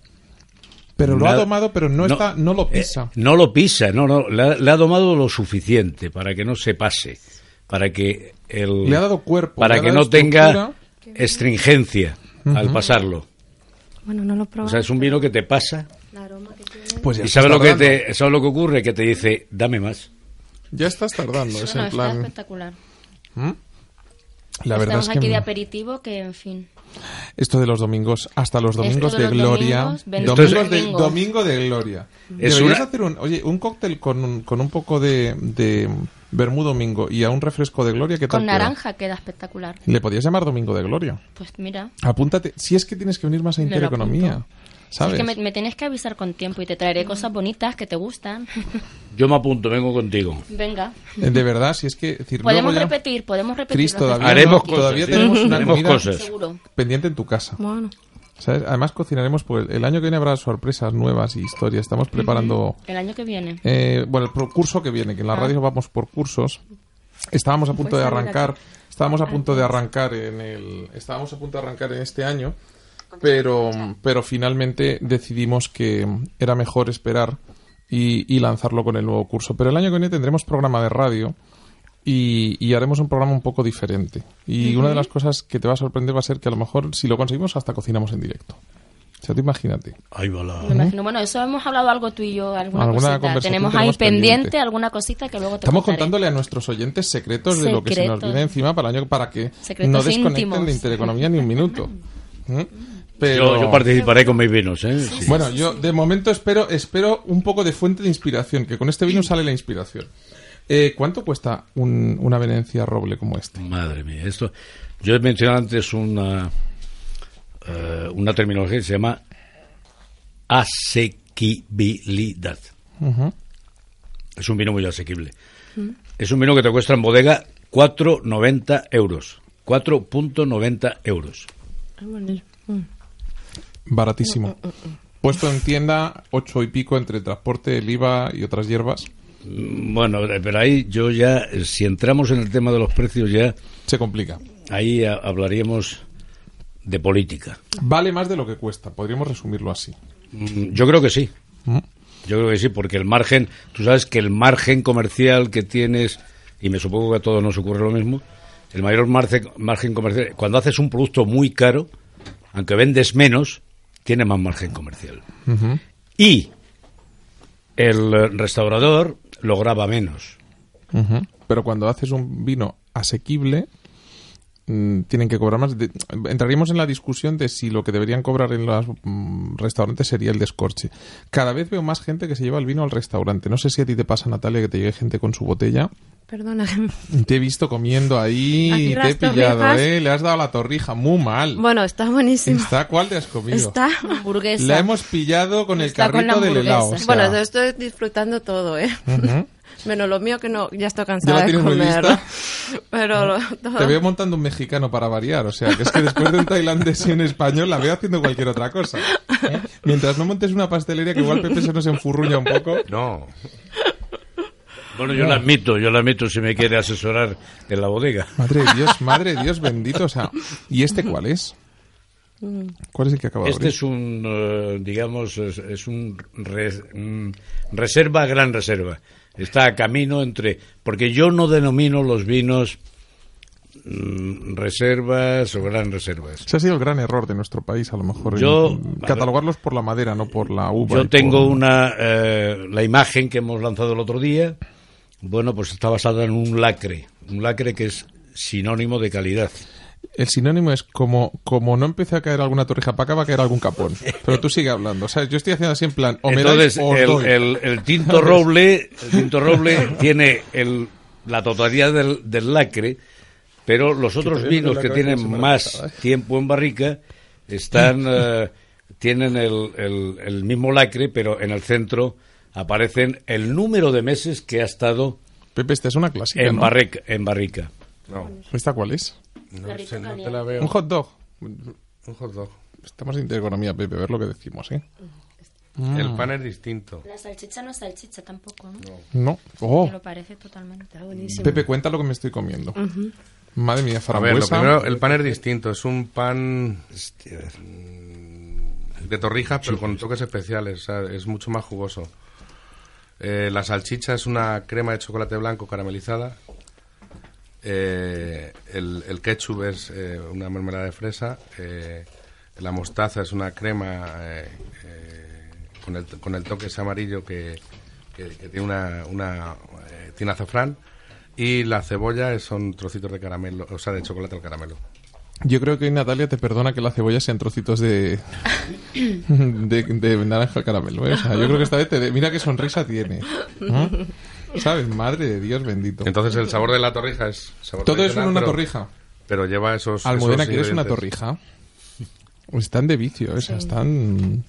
Pero lo ha Nada- domado, pero no, está, no lo eh, pisa. no lo pisa, no, no, le ha, le ha domado lo suficiente para que no se pase, para que el, Le ha dado cuerpo, para ha que no tenga estringencia al pasarlo. Bueno, no lo O probé. sea, es un vino que te pasa Pues ya y estás sabe lo que te, sabe lo que ocurre, que te dice, dame más. Ya estás tardando. Es en está plan. espectacular. La verdad Estamos es que aquí de aperitivo que, en fin. esto de los domingos, hasta los domingos de, de los gloria. domingos, domingos de, domingo. domingo de gloria. Es Deberías una- hacer un, oye, un cóctel con un, con un poco de, de vermú domingo y a un refresco de gloria. ¿qué tal Con queda? naranja queda espectacular. Le podías llamar domingo de gloria. Pues mira. Apúntate. Si es que tienes que venir más a Intereconomía. ¿Sabes? Es que me, me tienes que avisar con tiempo y te traeré cosas bonitas que te gustan. Yo me apunto, vengo contigo. Venga. Eh, De verdad, si es que. es decir, Podemos luego ya- repetir, podemos repetir. Cris, todavía. Haremos no- cosas, todavía sí. tenemos una Haremos comida cosas. Pendiente en tu casa. Bueno, ¿Sabes? Además cocinaremos, pues el año que viene habrá sorpresas nuevas y historias. Estamos preparando, El año que viene. eh, bueno, el pro- curso que viene, que en la Ah. radio vamos por cursos. Estábamos a punto de salir arrancar, estábamos a punto de arrancar en el, estábamos a punto de arrancar en este año, pero, pero finalmente decidimos que era mejor esperar y, y lanzarlo con el nuevo curso. Pero el año que viene tendremos programa de radio y, y haremos un programa un poco diferente. Y una de las cosas que te va a sorprender va a ser que a lo mejor, si lo conseguimos, hasta cocinamos en directo. O sea, tú imagínate. Ahí va la... Me imagino, bueno, eso hemos hablado algo tú y yo, alguna, Alguna cosita. Tenemos ahí tenemos pendiente, pendiente. alguna cosita que luego te Estamos contaré. contándole a nuestros oyentes secretos de lo que se nos viene encima para el año para que Secretos no desconecten íntimos. de Intereconomía ni un minuto. ¿Mm? Pero Yo, yo participaré con mis vinos, ¿eh? Sí. bueno, yo de momento espero espero un poco de fuente de inspiración, que con este vino sale la inspiración. Eh, ¿Cuánto cuesta un- una Venecia roble como este? Madre mía, esto... Yo he mencionado antes una, eh, una terminología que se llama asequibilidad. Es un vino muy asequible. Es un vino que te cuesta en bodega 4,90 euros. 4.90 euros. Baratísimo. Puesto en tienda, ocho y pico entre transporte, el IVA y otras hierbas. Mm, Bueno, pero ahí yo ya, eh, si entramos en el tema de los precios, ya Se complica. ahí ha- hablaríamos de política. Vale más de lo que cuesta, podríamos resumirlo así. Mm, Yo creo que sí. ¿Mm? Yo creo que sí, porque el margen, tú sabes que el margen comercial que tienes, y me supongo que a todos nos ocurre lo mismo, el mayor margen, margen comercial, cuando haces un producto muy caro, aunque vendes menos, tiene más margen comercial. Y el restaurador lo graba menos. Pero cuando haces un vino asequible, mm, tienen que cobrar más. De- entraríamos en la discusión de si lo que deberían cobrar en los mm, restaurantes sería el descorche. Cada vez veo más gente que se lleva el vino al restaurante. No sé si a ti te pasa, Natalia, que te llegue gente con su botella. Perdona. Te he visto comiendo ahí y te he pillado, torrijas. ¿eh? Le has dado la torrija muy mal. Bueno, está buenísimo. ¿Está? ¿Cuál te has comido? Está. Hamburguesa. La hemos pillado con el Está con carrito la del helado. hamburguesa. o sea, Bueno, yo estoy disfrutando todo, ¿eh? ujú. Menos lo mío que no, ya estoy ¿Ya cansada de tienes muy comerlo. lista? Pero lo- todo. Te veo montando un mexicano para variar, o sea, que es que después de un tailandés y un español la veo haciendo cualquier otra cosa. ¿eh? Mientras no montes una pastelería que igual Pepe se nos enfurruña un poco. No, Bueno, yo la admito, yo la admito si me quiere asesorar en la bodega. Madre de Dios, madre de Dios bendito, o sea, ¿y este cuál es? ¿Cuál es el que acaba de Este abrir? es un, eh, digamos, es, un res- mm, reserva, gran reserva. Está a camino entre, porque yo no denomino los vinos mm, reservas o gran reservas. Ese ha sido el gran error de nuestro país, a lo mejor. Yo- catalogarlos por la madera, no por la uva. Yo tengo por- una, eh, la imagen que hemos lanzado el otro día, bueno, pues está basada en un lacre, un lacre que es sinónimo de calidad. El sinónimo es como, como no empiece a caer alguna torrija para acá, va a caer algún capón. Pero tú sigue hablando. O sea, yo estoy haciendo así en plan, o me Entonces, dais o os el, doy. el- el tinto roble, el tinto roble tiene el, la totalidad del, del lacre, pero los otros vinos que tienen más ¿eh? tiempo en barrica están eh, tienen el, el- el mismo lacre, pero en el centro aparecen el número de meses que ha estado Pepe, esta es una clásica, en, ¿no? barrica, en barrica. No, ¿Esta cuál es? no, sé, no te la veo. Un hot dog. Un hot dog. Estamos de intereconomía, Pepe, a ver lo que decimos, ¿eh? El pan es distinto. La salchicha no es salchicha tampoco, ¿no? No. Oh, lo parece totalmente. Pepe, cuenta lo que me estoy comiendo. Madre mía, A ver, lo frambuesa. primero, el pan es distinto. Es un pan mm, de torrijas, pero con toques especiales. o sea, es mucho más jugoso. Eh, la salchicha es una crema de chocolate blanco caramelizada. Eh, el, el ketchup es eh, una mermelada de fresa. Eh, la mostaza es una crema eh, eh, con, el, con el toque ese amarillo que, que- que tiene una, una eh, tiene azafrán. Y la cebolla son trocitos de caramelo, o sea, de chocolate al caramelo. Yo creo que hoy Natalia te perdona que la cebolla sean trocitos de, de, de naranja caramelo. ¿eh? O sea, yo creo que esta vez te... Mira qué sonrisa tiene. ¿Sabes? Madre de Dios bendito. Entonces el sabor de la torrija es sabor Todo es una pero- torrija. Pero lleva esos. Almudena, esos ¿quieres una torrija? Están de vicio, ¿eh? o sea, están...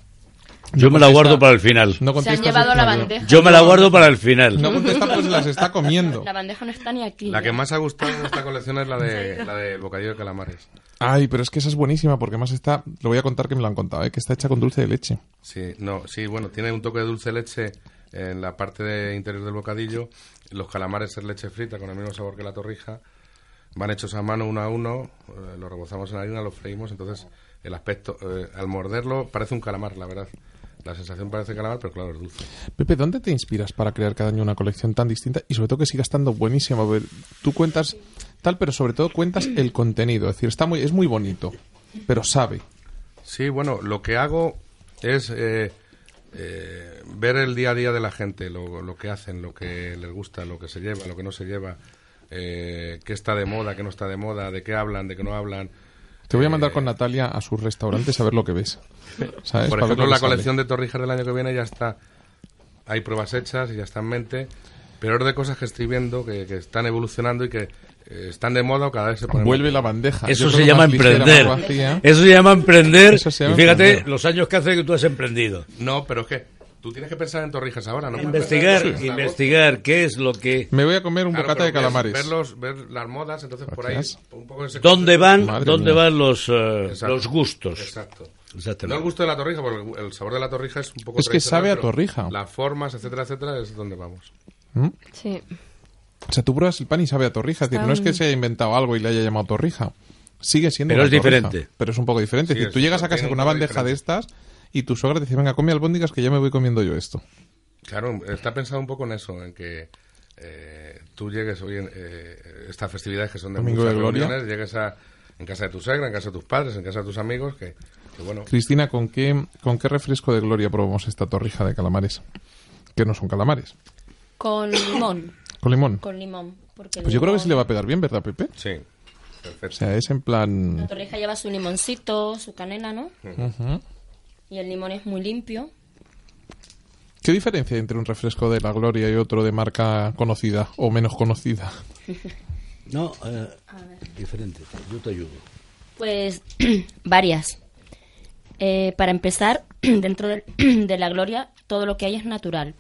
Yo me la guardo para el final. No Se han llevado la bandeja. Yo me la guardo para el final. No contesta pues las está comiendo. La bandeja no está ni aquí. La que ¿eh? más ha gustado de esta colección es la de la del bocadillo de calamares. Ay, pero es que esa es buenísima porque más está... Lo voy a contar que me lo han contado, ¿eh? que está hecha con dulce de leche. Sí, no, sí, bueno, tiene un toque de dulce de leche en la parte de interior del bocadillo. Los calamares es leche frita con el mismo sabor que la torrija. Van hechos a mano uno a uno, eh, los rebozamos en harina, los freímos, entonces el aspecto, eh, al morderlo parece un calamar, la verdad. La sensación parece calamar, pero claro, es dulce. Pepe, ¿dónde te inspiras para crear cada año una colección tan distinta y sobre todo que siga estando buenísima? A ver, tú cuentas tal, pero sobre todo cuentas el contenido. Es decir, está muy, es muy bonito, pero sabe. Sí, bueno, lo que hago es eh, eh, ver el día a día de la gente, lo, lo que hacen, lo que les gusta, lo que se lleva, lo que no se lleva, eh, qué está de moda, qué no está de moda, de qué hablan, de qué no hablan. Te voy a mandar Eh, con Natalia a sus restaurantes a ver lo que ves. ¿Sabes? Por ejemplo, lo la sale. colección de torrijas del año que viene ya está. Hay pruebas hechas y ya está en mente. Pero es de cosas que estoy viendo que, que están evolucionando y que están de moda o cada vez se ponen Vuelve más- la bandeja. Eso Yo se llama emprender. Eso se llama emprender. Eso se llama y fíjate emprender. los años que hace que tú has emprendido. No, pero es que tú tienes que pensar en torrijas ahora, ¿no? puedes Investigar, torrijas investigar qué es lo que... Me voy a comer un Claro, bocata de calamares. Ver, los- ver las modas, entonces por ahí un poco ese ¿Dónde van, Madre dónde mía. van los, eh, Exacto. los gustos? Exacto. No el gusto de la torrija, porque el sabor de la torrija es un poco Es que sabe a torrija. Las formas, etcétera, etcétera, es donde vamos. ¿Mm? Sí. O sea, tú pruebas el pan y sabe a torrija. Es decir, no es que se haya inventado algo y le haya llamado torrija. Sigue siendo Pero una es torrija, diferente. Pero es un poco diferente. Sí, es decir, tú llegas a casa con un una bandeja de estas y tu sogra te dice, venga, come albóndigas que ya me voy comiendo yo esto. Claro, está pensado un poco en eso, en que eh, tú llegues hoy en eh, estas festividades que son de Domingo muchas de Gloria. reuniones, llegues a, en casa de tu suegra, en casa de tus padres, en casa de tus amigos, que, que bueno, Cristina, ¿con qué, ¿con qué refresco de gloria probamos esta torrija de calamares? Que no son calamares. Con limón. Con limón. Con limón. Porque el Pues yo creo que sí le va a pegar bien, ¿verdad, Pepe? sí. O sea, es en plan... La torrija lleva su limoncito, su canela, ¿no? Y el limón es muy limpio. ¿Qué diferencia hay entre un refresco de la Gloria y otro de marca conocida o menos conocida? No, eh, diferente. Yo te ayudo. Pues varias. Eh, para empezar, dentro de la gloria, todo lo que hay es natural.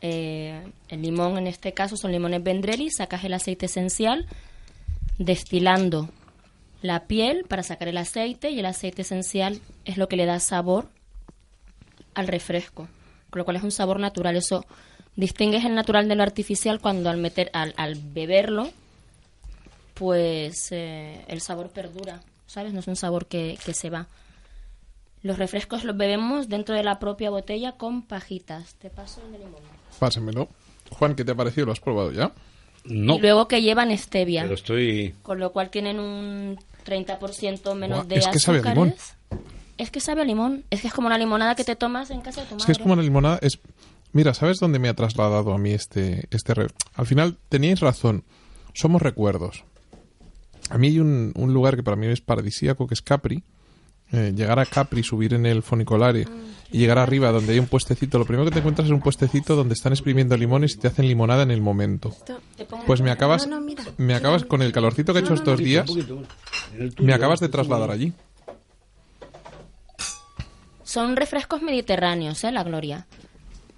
Eh, el limón, en este caso, son limones vendrelli, sacas el aceite esencial, destilando la piel para sacar el aceite y el aceite esencial es lo que le da sabor al refresco, con lo cual es un sabor natural. Eso distingues el natural de lo artificial cuando al meter, al, al beberlo, pues eh, el sabor perdura, ¿sabes? No es un sabor que, que se va. Los refrescos los bebemos dentro de la propia botella con pajitas. Te paso el de limón. Pásemelo. Juan, ¿qué te ha parecido? ¿Lo has probado ya? No, Y luego que llevan stevia, pero estoy... con lo cual tienen un 30% menos Buah, de es que sabe a limón. Es que sabe a limón. Es que es como una limonada que te tomas en casa de tu Es madre. que es como una limonada. Es... Mira, ¿sabes dónde me ha trasladado a mí este, este re- Al final, teníais razón. Somos recuerdos. A mí hay un, un lugar que para mí es paradisíaco, que es Capri. Eh, llegar a Capri, subir en el funicolare y llegar arriba donde hay un puestecito. Lo primero que te encuentras es un puestecito donde están exprimiendo limones y te hacen limonada en el momento. Pues me acabas, No, no, mira. me acabas con el calorcito que he hecho estos días, me acabas de trasladar allí. Son refrescos mediterráneos, ¿eh? La Gloria.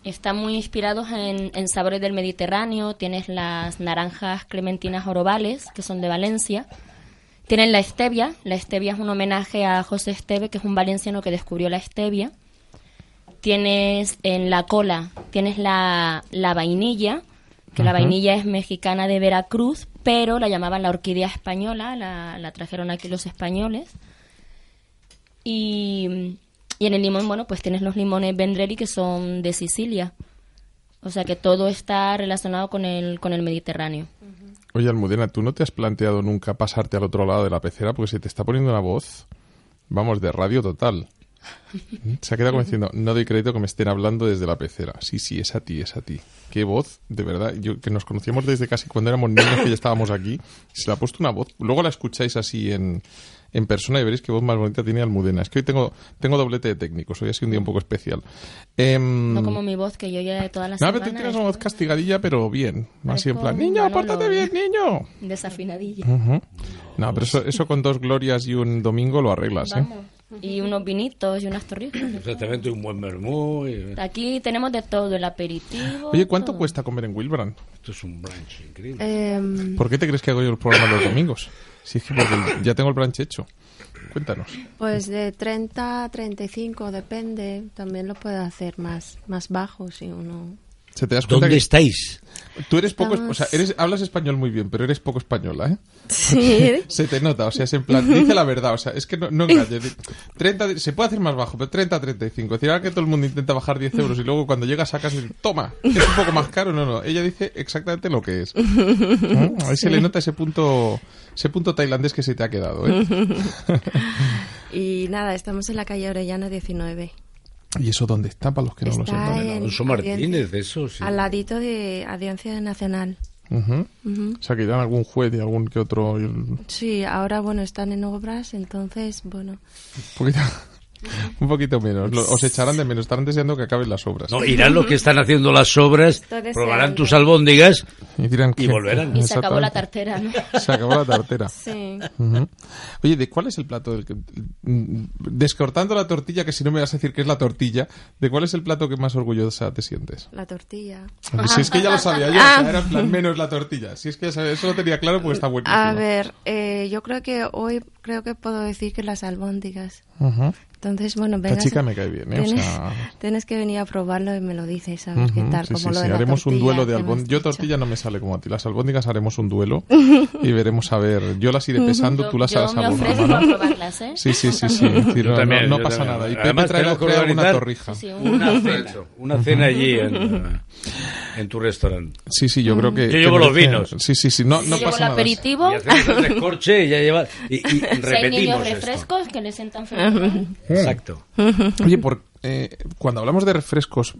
Están muy inspirados en, en sabores del Mediterráneo. Tienes las naranjas clementinas orobales, que son de Valencia. Tienen la stevia. La stevia es un homenaje a José Esteve, que es un valenciano que descubrió la stevia. Tienes en la cola, tienes la, la vainilla, que la vainilla es mexicana de Veracruz, pero la llamaban la orquídea española, la, la trajeron aquí los españoles. Y, y en el limón, bueno, pues tienes los limones Vendrelli que son de Sicilia. O sea que todo está relacionado con el, con el Mediterráneo. Oye, Almudena, ¿tú no te has planteado nunca pasarte al otro lado de la pecera? Porque se te está poniendo una voz, vamos, de radio total. Se ha quedado como diciendo, no doy crédito que me estén hablando desde la pecera. Sí, sí, es a ti, es a ti. Qué voz, de verdad. Yo que nos conocíamos desde casi cuando éramos niños que ya estábamos aquí. Se le ha puesto una voz. Luego la escucháis así en, en persona y veréis qué voz más bonita tiene Almudena. Es que hoy tengo, tengo doblete de técnicos. Hoy ha sido un día un poco especial. Em, No como mi voz, que yo ya de todas las no, semanas... pero tú tienes una voz castigadilla, pero bien. Así en plan, niño, Manolo, pórtate bien, ¿eh? niño. Desafinadilla. Ujú. No, pero eso, eso con dos glorias y un domingo lo arreglas, ¿eh? Vamos. Y unos vinitos y unas torrijas. Exactamente, un buen vermú. y- Aquí tenemos de todo, el aperitivo... Oye, ¿cuánto todo. cuesta comer en Wilbrand? Esto es un brunch increíble. Em, ¿Por qué te crees que hago yo el programa los domingos? Si es que porque ya tengo el brunch hecho. Cuéntanos. pues de 30 a 35, depende. También lo puede hacer más, más bajo si uno... ¿Se te das cuenta ¿Dónde que estáis? tú eres poco, Estamos- o sea, eres hablas español muy bien, pero eres poco española, ¿eh? Sí. Se te nota, o sea, es en plan, dice la verdad, o sea, es que no, no engañes. Di- 30, de- se puede hacer más bajo, pero 30 a 35. Es decir, ahora que todo el mundo intenta bajar 10 euros y luego cuando llega sacas el, toma, es un poco más caro, no, no. Ella dice exactamente lo que es. ¿Mm? Ahí se le nota ese punto, ese punto tailandés que se te ha quedado, ¿eh? Y nada, estamos en la calle Orellana 19. ¿Y eso dónde está para los que no lo sepan? en- Alonso Martínez, de eso, sí. Al ladito de Audiencia Nacional. Ujú. O sea, que irán algún juez y algún que otro. Sí, ahora bueno, están en obras, entonces, bueno. poquito, un poquito menos. Lo- Os echarán de menos. Estarán deseando que acaben las obras. No, irán los que están haciendo las obras, probarán tus albóndigas Y, dirán y volverán. Y se acabó la tartera, ¿no? Se acabó la tartera. Sí. Oye, ¿de cuál es el plato del que... Descortando la tortilla, que si no me vas a decir que es la tortilla, ¿de cuál es el plato que más orgullosa te sientes? La tortilla. Si es que ya lo sabía yo, o sea, era en plan menos la tortilla. Si es que ya sabía, eso lo tenía claro porque está buenísimo. A ver, eh, yo creo que hoy creo que puedo decir que las albóndigas. Ujú. Entonces, bueno, Esta vengas- chica me cae bien, ¿eh? O Tienes, sea- tienes que venir a probarlo y me lo dices, a ver qué Ujú, tal, sí, como sí, lo sí. de la Haremos un tortilla duelo de albóndigas. Yo tortilla no me sale como a ti. Las albóndigas haremos un duelo y veremos a ver. Yo las iré pesando, Yo, tú las harás a probarlas, ¿eh? Sí, sí, sí, sí. Decir, no, también, no- no pasa también. nada. Y Pepe Además, trae, tengo que trae alguna organizar- torrija. Sí, sí, Una un- cena, una cena allí en, en tu restaurante. Sí, sí, yo creo que. Yo que llevo los vinos. Sí, sí, sí, no, Yo no llevo pasa el nada. aperitivo, Y hacemos el descorche y ya lleva. Niños esto. refrescos que le sientan fenomenal. Exacto. Oye, por, eh, cuando hablamos de refrescos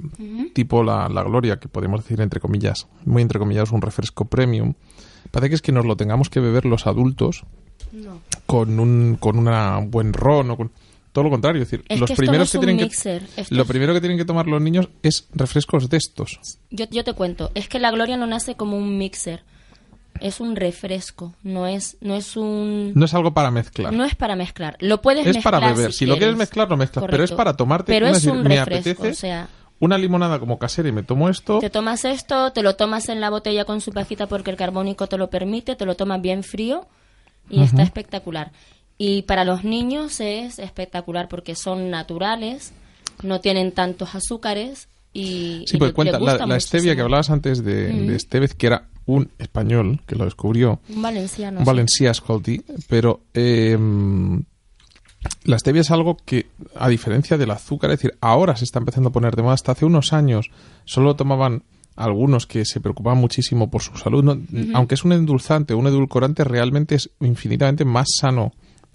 tipo la, la Gloria, que podemos decir entre comillas, muy entre comillas, un refresco premium, parece que es que nos lo tengamos que beber los adultos No. con un con una buen ron o con todo lo contrario, es decir, Es los que esto primeros no es que tienen mixer, que esto lo es- primero que tienen que tomar los niños es refrescos de estos. Yo, yo te cuento, es que la Gloria no nace como un mixer, es un refresco, no es, no es un... No es algo para mezclar. No es para mezclar, lo puedes es mezclar para beber. Si, lo quieres mezclar, lo mezclas. Pero es para tomarte. Pero una- es me apetece o sea, una limonada como casera y me tomo esto. te tomas esto, te lo tomas en la botella con su pajita porque el carbónico te lo permite, te lo tomas bien frío y está espectacular. Y para los niños es espectacular porque son naturales, no tienen tantos azúcares y, Sí, y pues le- cuenta, la, la stevia muchísimo. que hablabas antes de, de Estevez, que era un español que lo descubrió, Un valenciano. un sí. Valencia Escolti, pero eh, la stevia es algo que, a diferencia del azúcar, es decir, ahora se está empezando a poner de moda, hasta hace unos años solo tomaban algunos que se preocupaban muchísimo por su salud, no- aunque es un endulzante, un edulcorante realmente es infinitamente más sano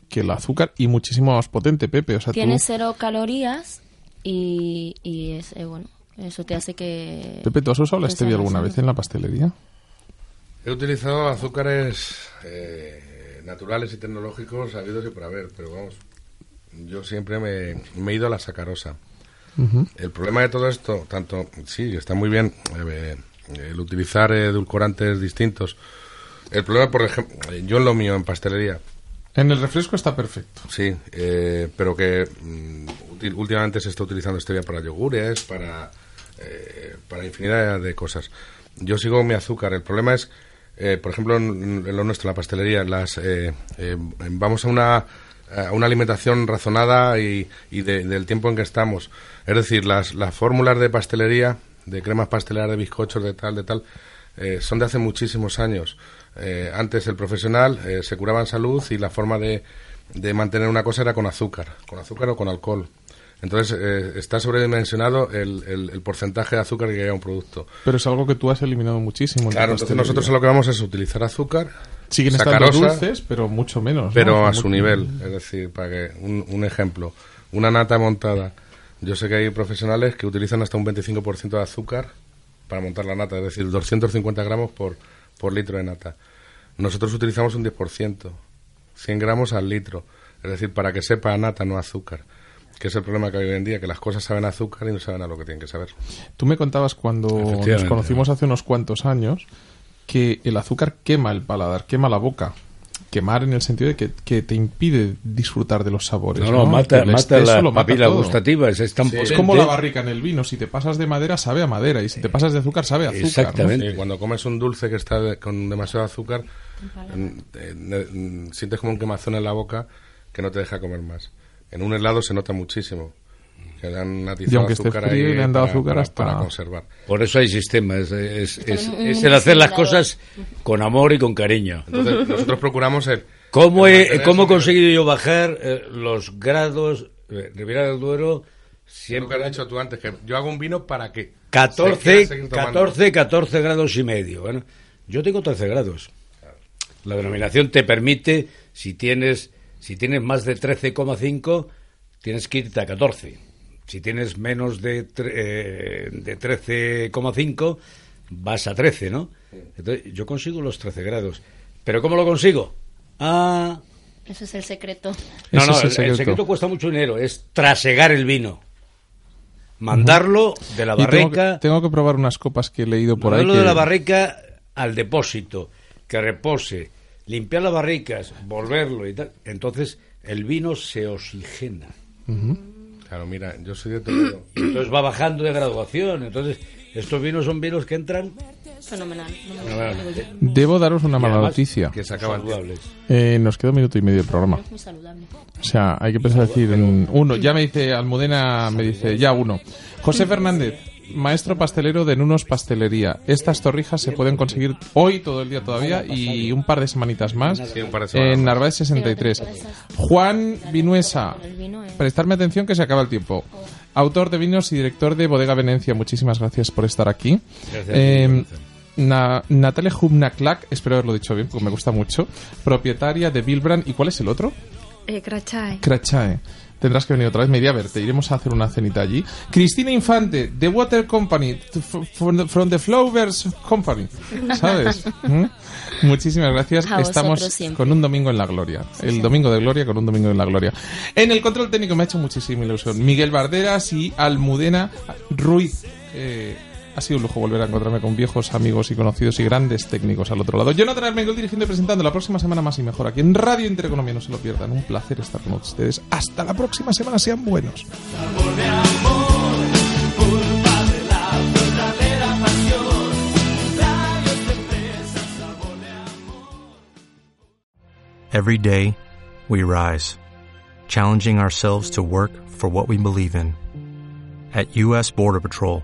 que el azúcar y muchísimo más potente, Pepe. O sea, Tiene tú, cero calorías y, y es, eh, bueno, eso te hace que... Pepe, ¿tú has usado la stevia alguna vez en la pastelería? He utilizado azúcares eh, naturales y tecnológicos habidos y por haber, pero vamos, yo siempre me, me he ido a la sacarosa. El problema de todo esto, tanto, sí, está muy bien eh, el utilizar edulcorantes distintos. El problema, por ejemplo, yo en lo mío, en pastelería, En el refresco está perfecto. Sí, eh, pero que mm, últimamente se está utilizando stevia para yogures, para, eh, para infinidad de cosas. Yo sigo mi azúcar. El problema es, eh, por ejemplo, en, lo nuestro, la pastelería, las, eh, eh, vamos a una, a una alimentación razonada y, y de- del tiempo en que estamos. Es decir, las, las fórmulas de pastelería, de cremas pasteleras, de bizcochos, de tal, de tal, eh, son de hace muchísimos años. Eh, antes el profesional se curaba en salud y la forma de, de mantener una cosa era con azúcar, con azúcar o con alcohol. Entonces eh, está sobredimensionado el, el, el porcentaje de azúcar que hay a un producto. Pero es algo que tú has eliminado muchísimo. en Claro, entonces nosotros lo que vamos es utilizar azúcar, Siguen estando sacarosa, dulces, pero mucho menos. ¿no? pero a su nivel. Es decir, para que un, un ejemplo, una nata montada. Yo sé que hay profesionales que utilizan hasta un 25% de azúcar para montar la nata, es decir, 250 gramos por, por litro de nata. Nosotros utilizamos un 10%, 100 gramos al litro, es decir, para que sepa a nata, no a azúcar. Que es el problema que hay hoy en día, que las cosas saben a azúcar y no saben a lo que tienen que saber. Tú me contabas cuando nos conocimos hace unos cuantos años que el azúcar quema el paladar, quema la boca. Quemar en el sentido de que, que te impide disfrutar de los sabores. No, No, no, mata, mata lo mata papilas todo. gustativas. Es tan Es potente. como la barrica en el vino. Si te pasas de madera, sabe a madera. Y si te pasas de azúcar, sabe a azúcar. ¿no? Exactamente. Sí, cuando comes un dulce que está con demasiado azúcar, mm, eh, sientes como un quemazón en la boca que no te deja comer más. En un helado se nota muchísimo. Que le han atizado azúcar frío ahí y le han dado para- azúcar para- hasta- para conservar. Por eso hay sistemas. Es, es, es un el hacer las cosas con amor y con cariño. Entonces, nosotros procuramos el... ¿Cómo el he, cómo he conseguido yo bajar eh, los grados? eh, Ribera del Duero, nivel. Lo siempre que has dicho tú antes, que yo hago un vino para que... se 14, quiera seguir tomando. 14, 14 grados y medio. Bueno, yo tengo 13 grados. La denominación te permite, si tienes, si tienes más de 13,5, tienes que irte a 14. Si tienes menos de, tre- eh, de 13,5, vas a 13, ¿no? Entonces, yo consigo los 13 grados. ¿Pero cómo lo consigo? Ah, Ese es el secreto. no, no, es el, el secreto. el secreto cuesta mucho dinero, es trasegar el vino. Mandarlo de la tengo barrica, que, tengo que probar unas copas que he leído por ahí. mandarlo que- de la barrica al depósito, que repose, limpiar las barricas, volverlo y tal. Entonces el vino se oxigena. Claro, mira, yo soy de Toledo. Y entonces va bajando de graduación. Entonces estos vinos son vinos que entran Fenomenal. Debo daros una mala además noticia. que se acaba el tiempo. saludables. Eh, nos queda un minuto y medio de programa. Es muy saludable. O sea, hay que pensar decir en uno. Ya me dice Almudena, me dice ya uno. José Fernández, maestro pastelero de Nunos Pastelería. Estas torrijas se pueden conseguir hoy todo el día todavía y un par de semanitas más Sí, un par de semanas en más. Narváez 63. Juan Vinuesa, prestarme atención que se acaba el tiempo. Autor de vinos y director de Bodega Venencia. Muchísimas gracias por estar aquí. Gracias. Eh, Na- Natalia Hubnaklak, espero haberlo dicho bien porque me gusta mucho, propietaria de Bilbrand. ¿Y cuál es el otro? Eh, Crachay. Crachae. Tendrás que venir otra vez, me iré a verte, iremos a hacer una cenita allí. Cristina Infante, The Water Company, from the, Flowers Company, ¿sabes? ¿Mm? Muchísimas gracias. A Estamos con un domingo en la gloria. El domingo de gloria con un domingo en la gloria. En el control técnico me ha hecho muchísima ilusión. Miguel Barderas y Almudena Ruiz. Eh, ha sido un lujo volver a encontrarme con viejos amigos y conocidos y grandes técnicos al otro lado. Jonathan Armengol dirigiendo y presentando la próxima semana más y mejor aquí en Radio Intereconomía. No se lo pierdan. Un placer estar con ustedes. Hasta la próxima semana. Sean buenos. Every day, we rise, challenging ourselves to work for what we believe in. At U.S. Border Patrol,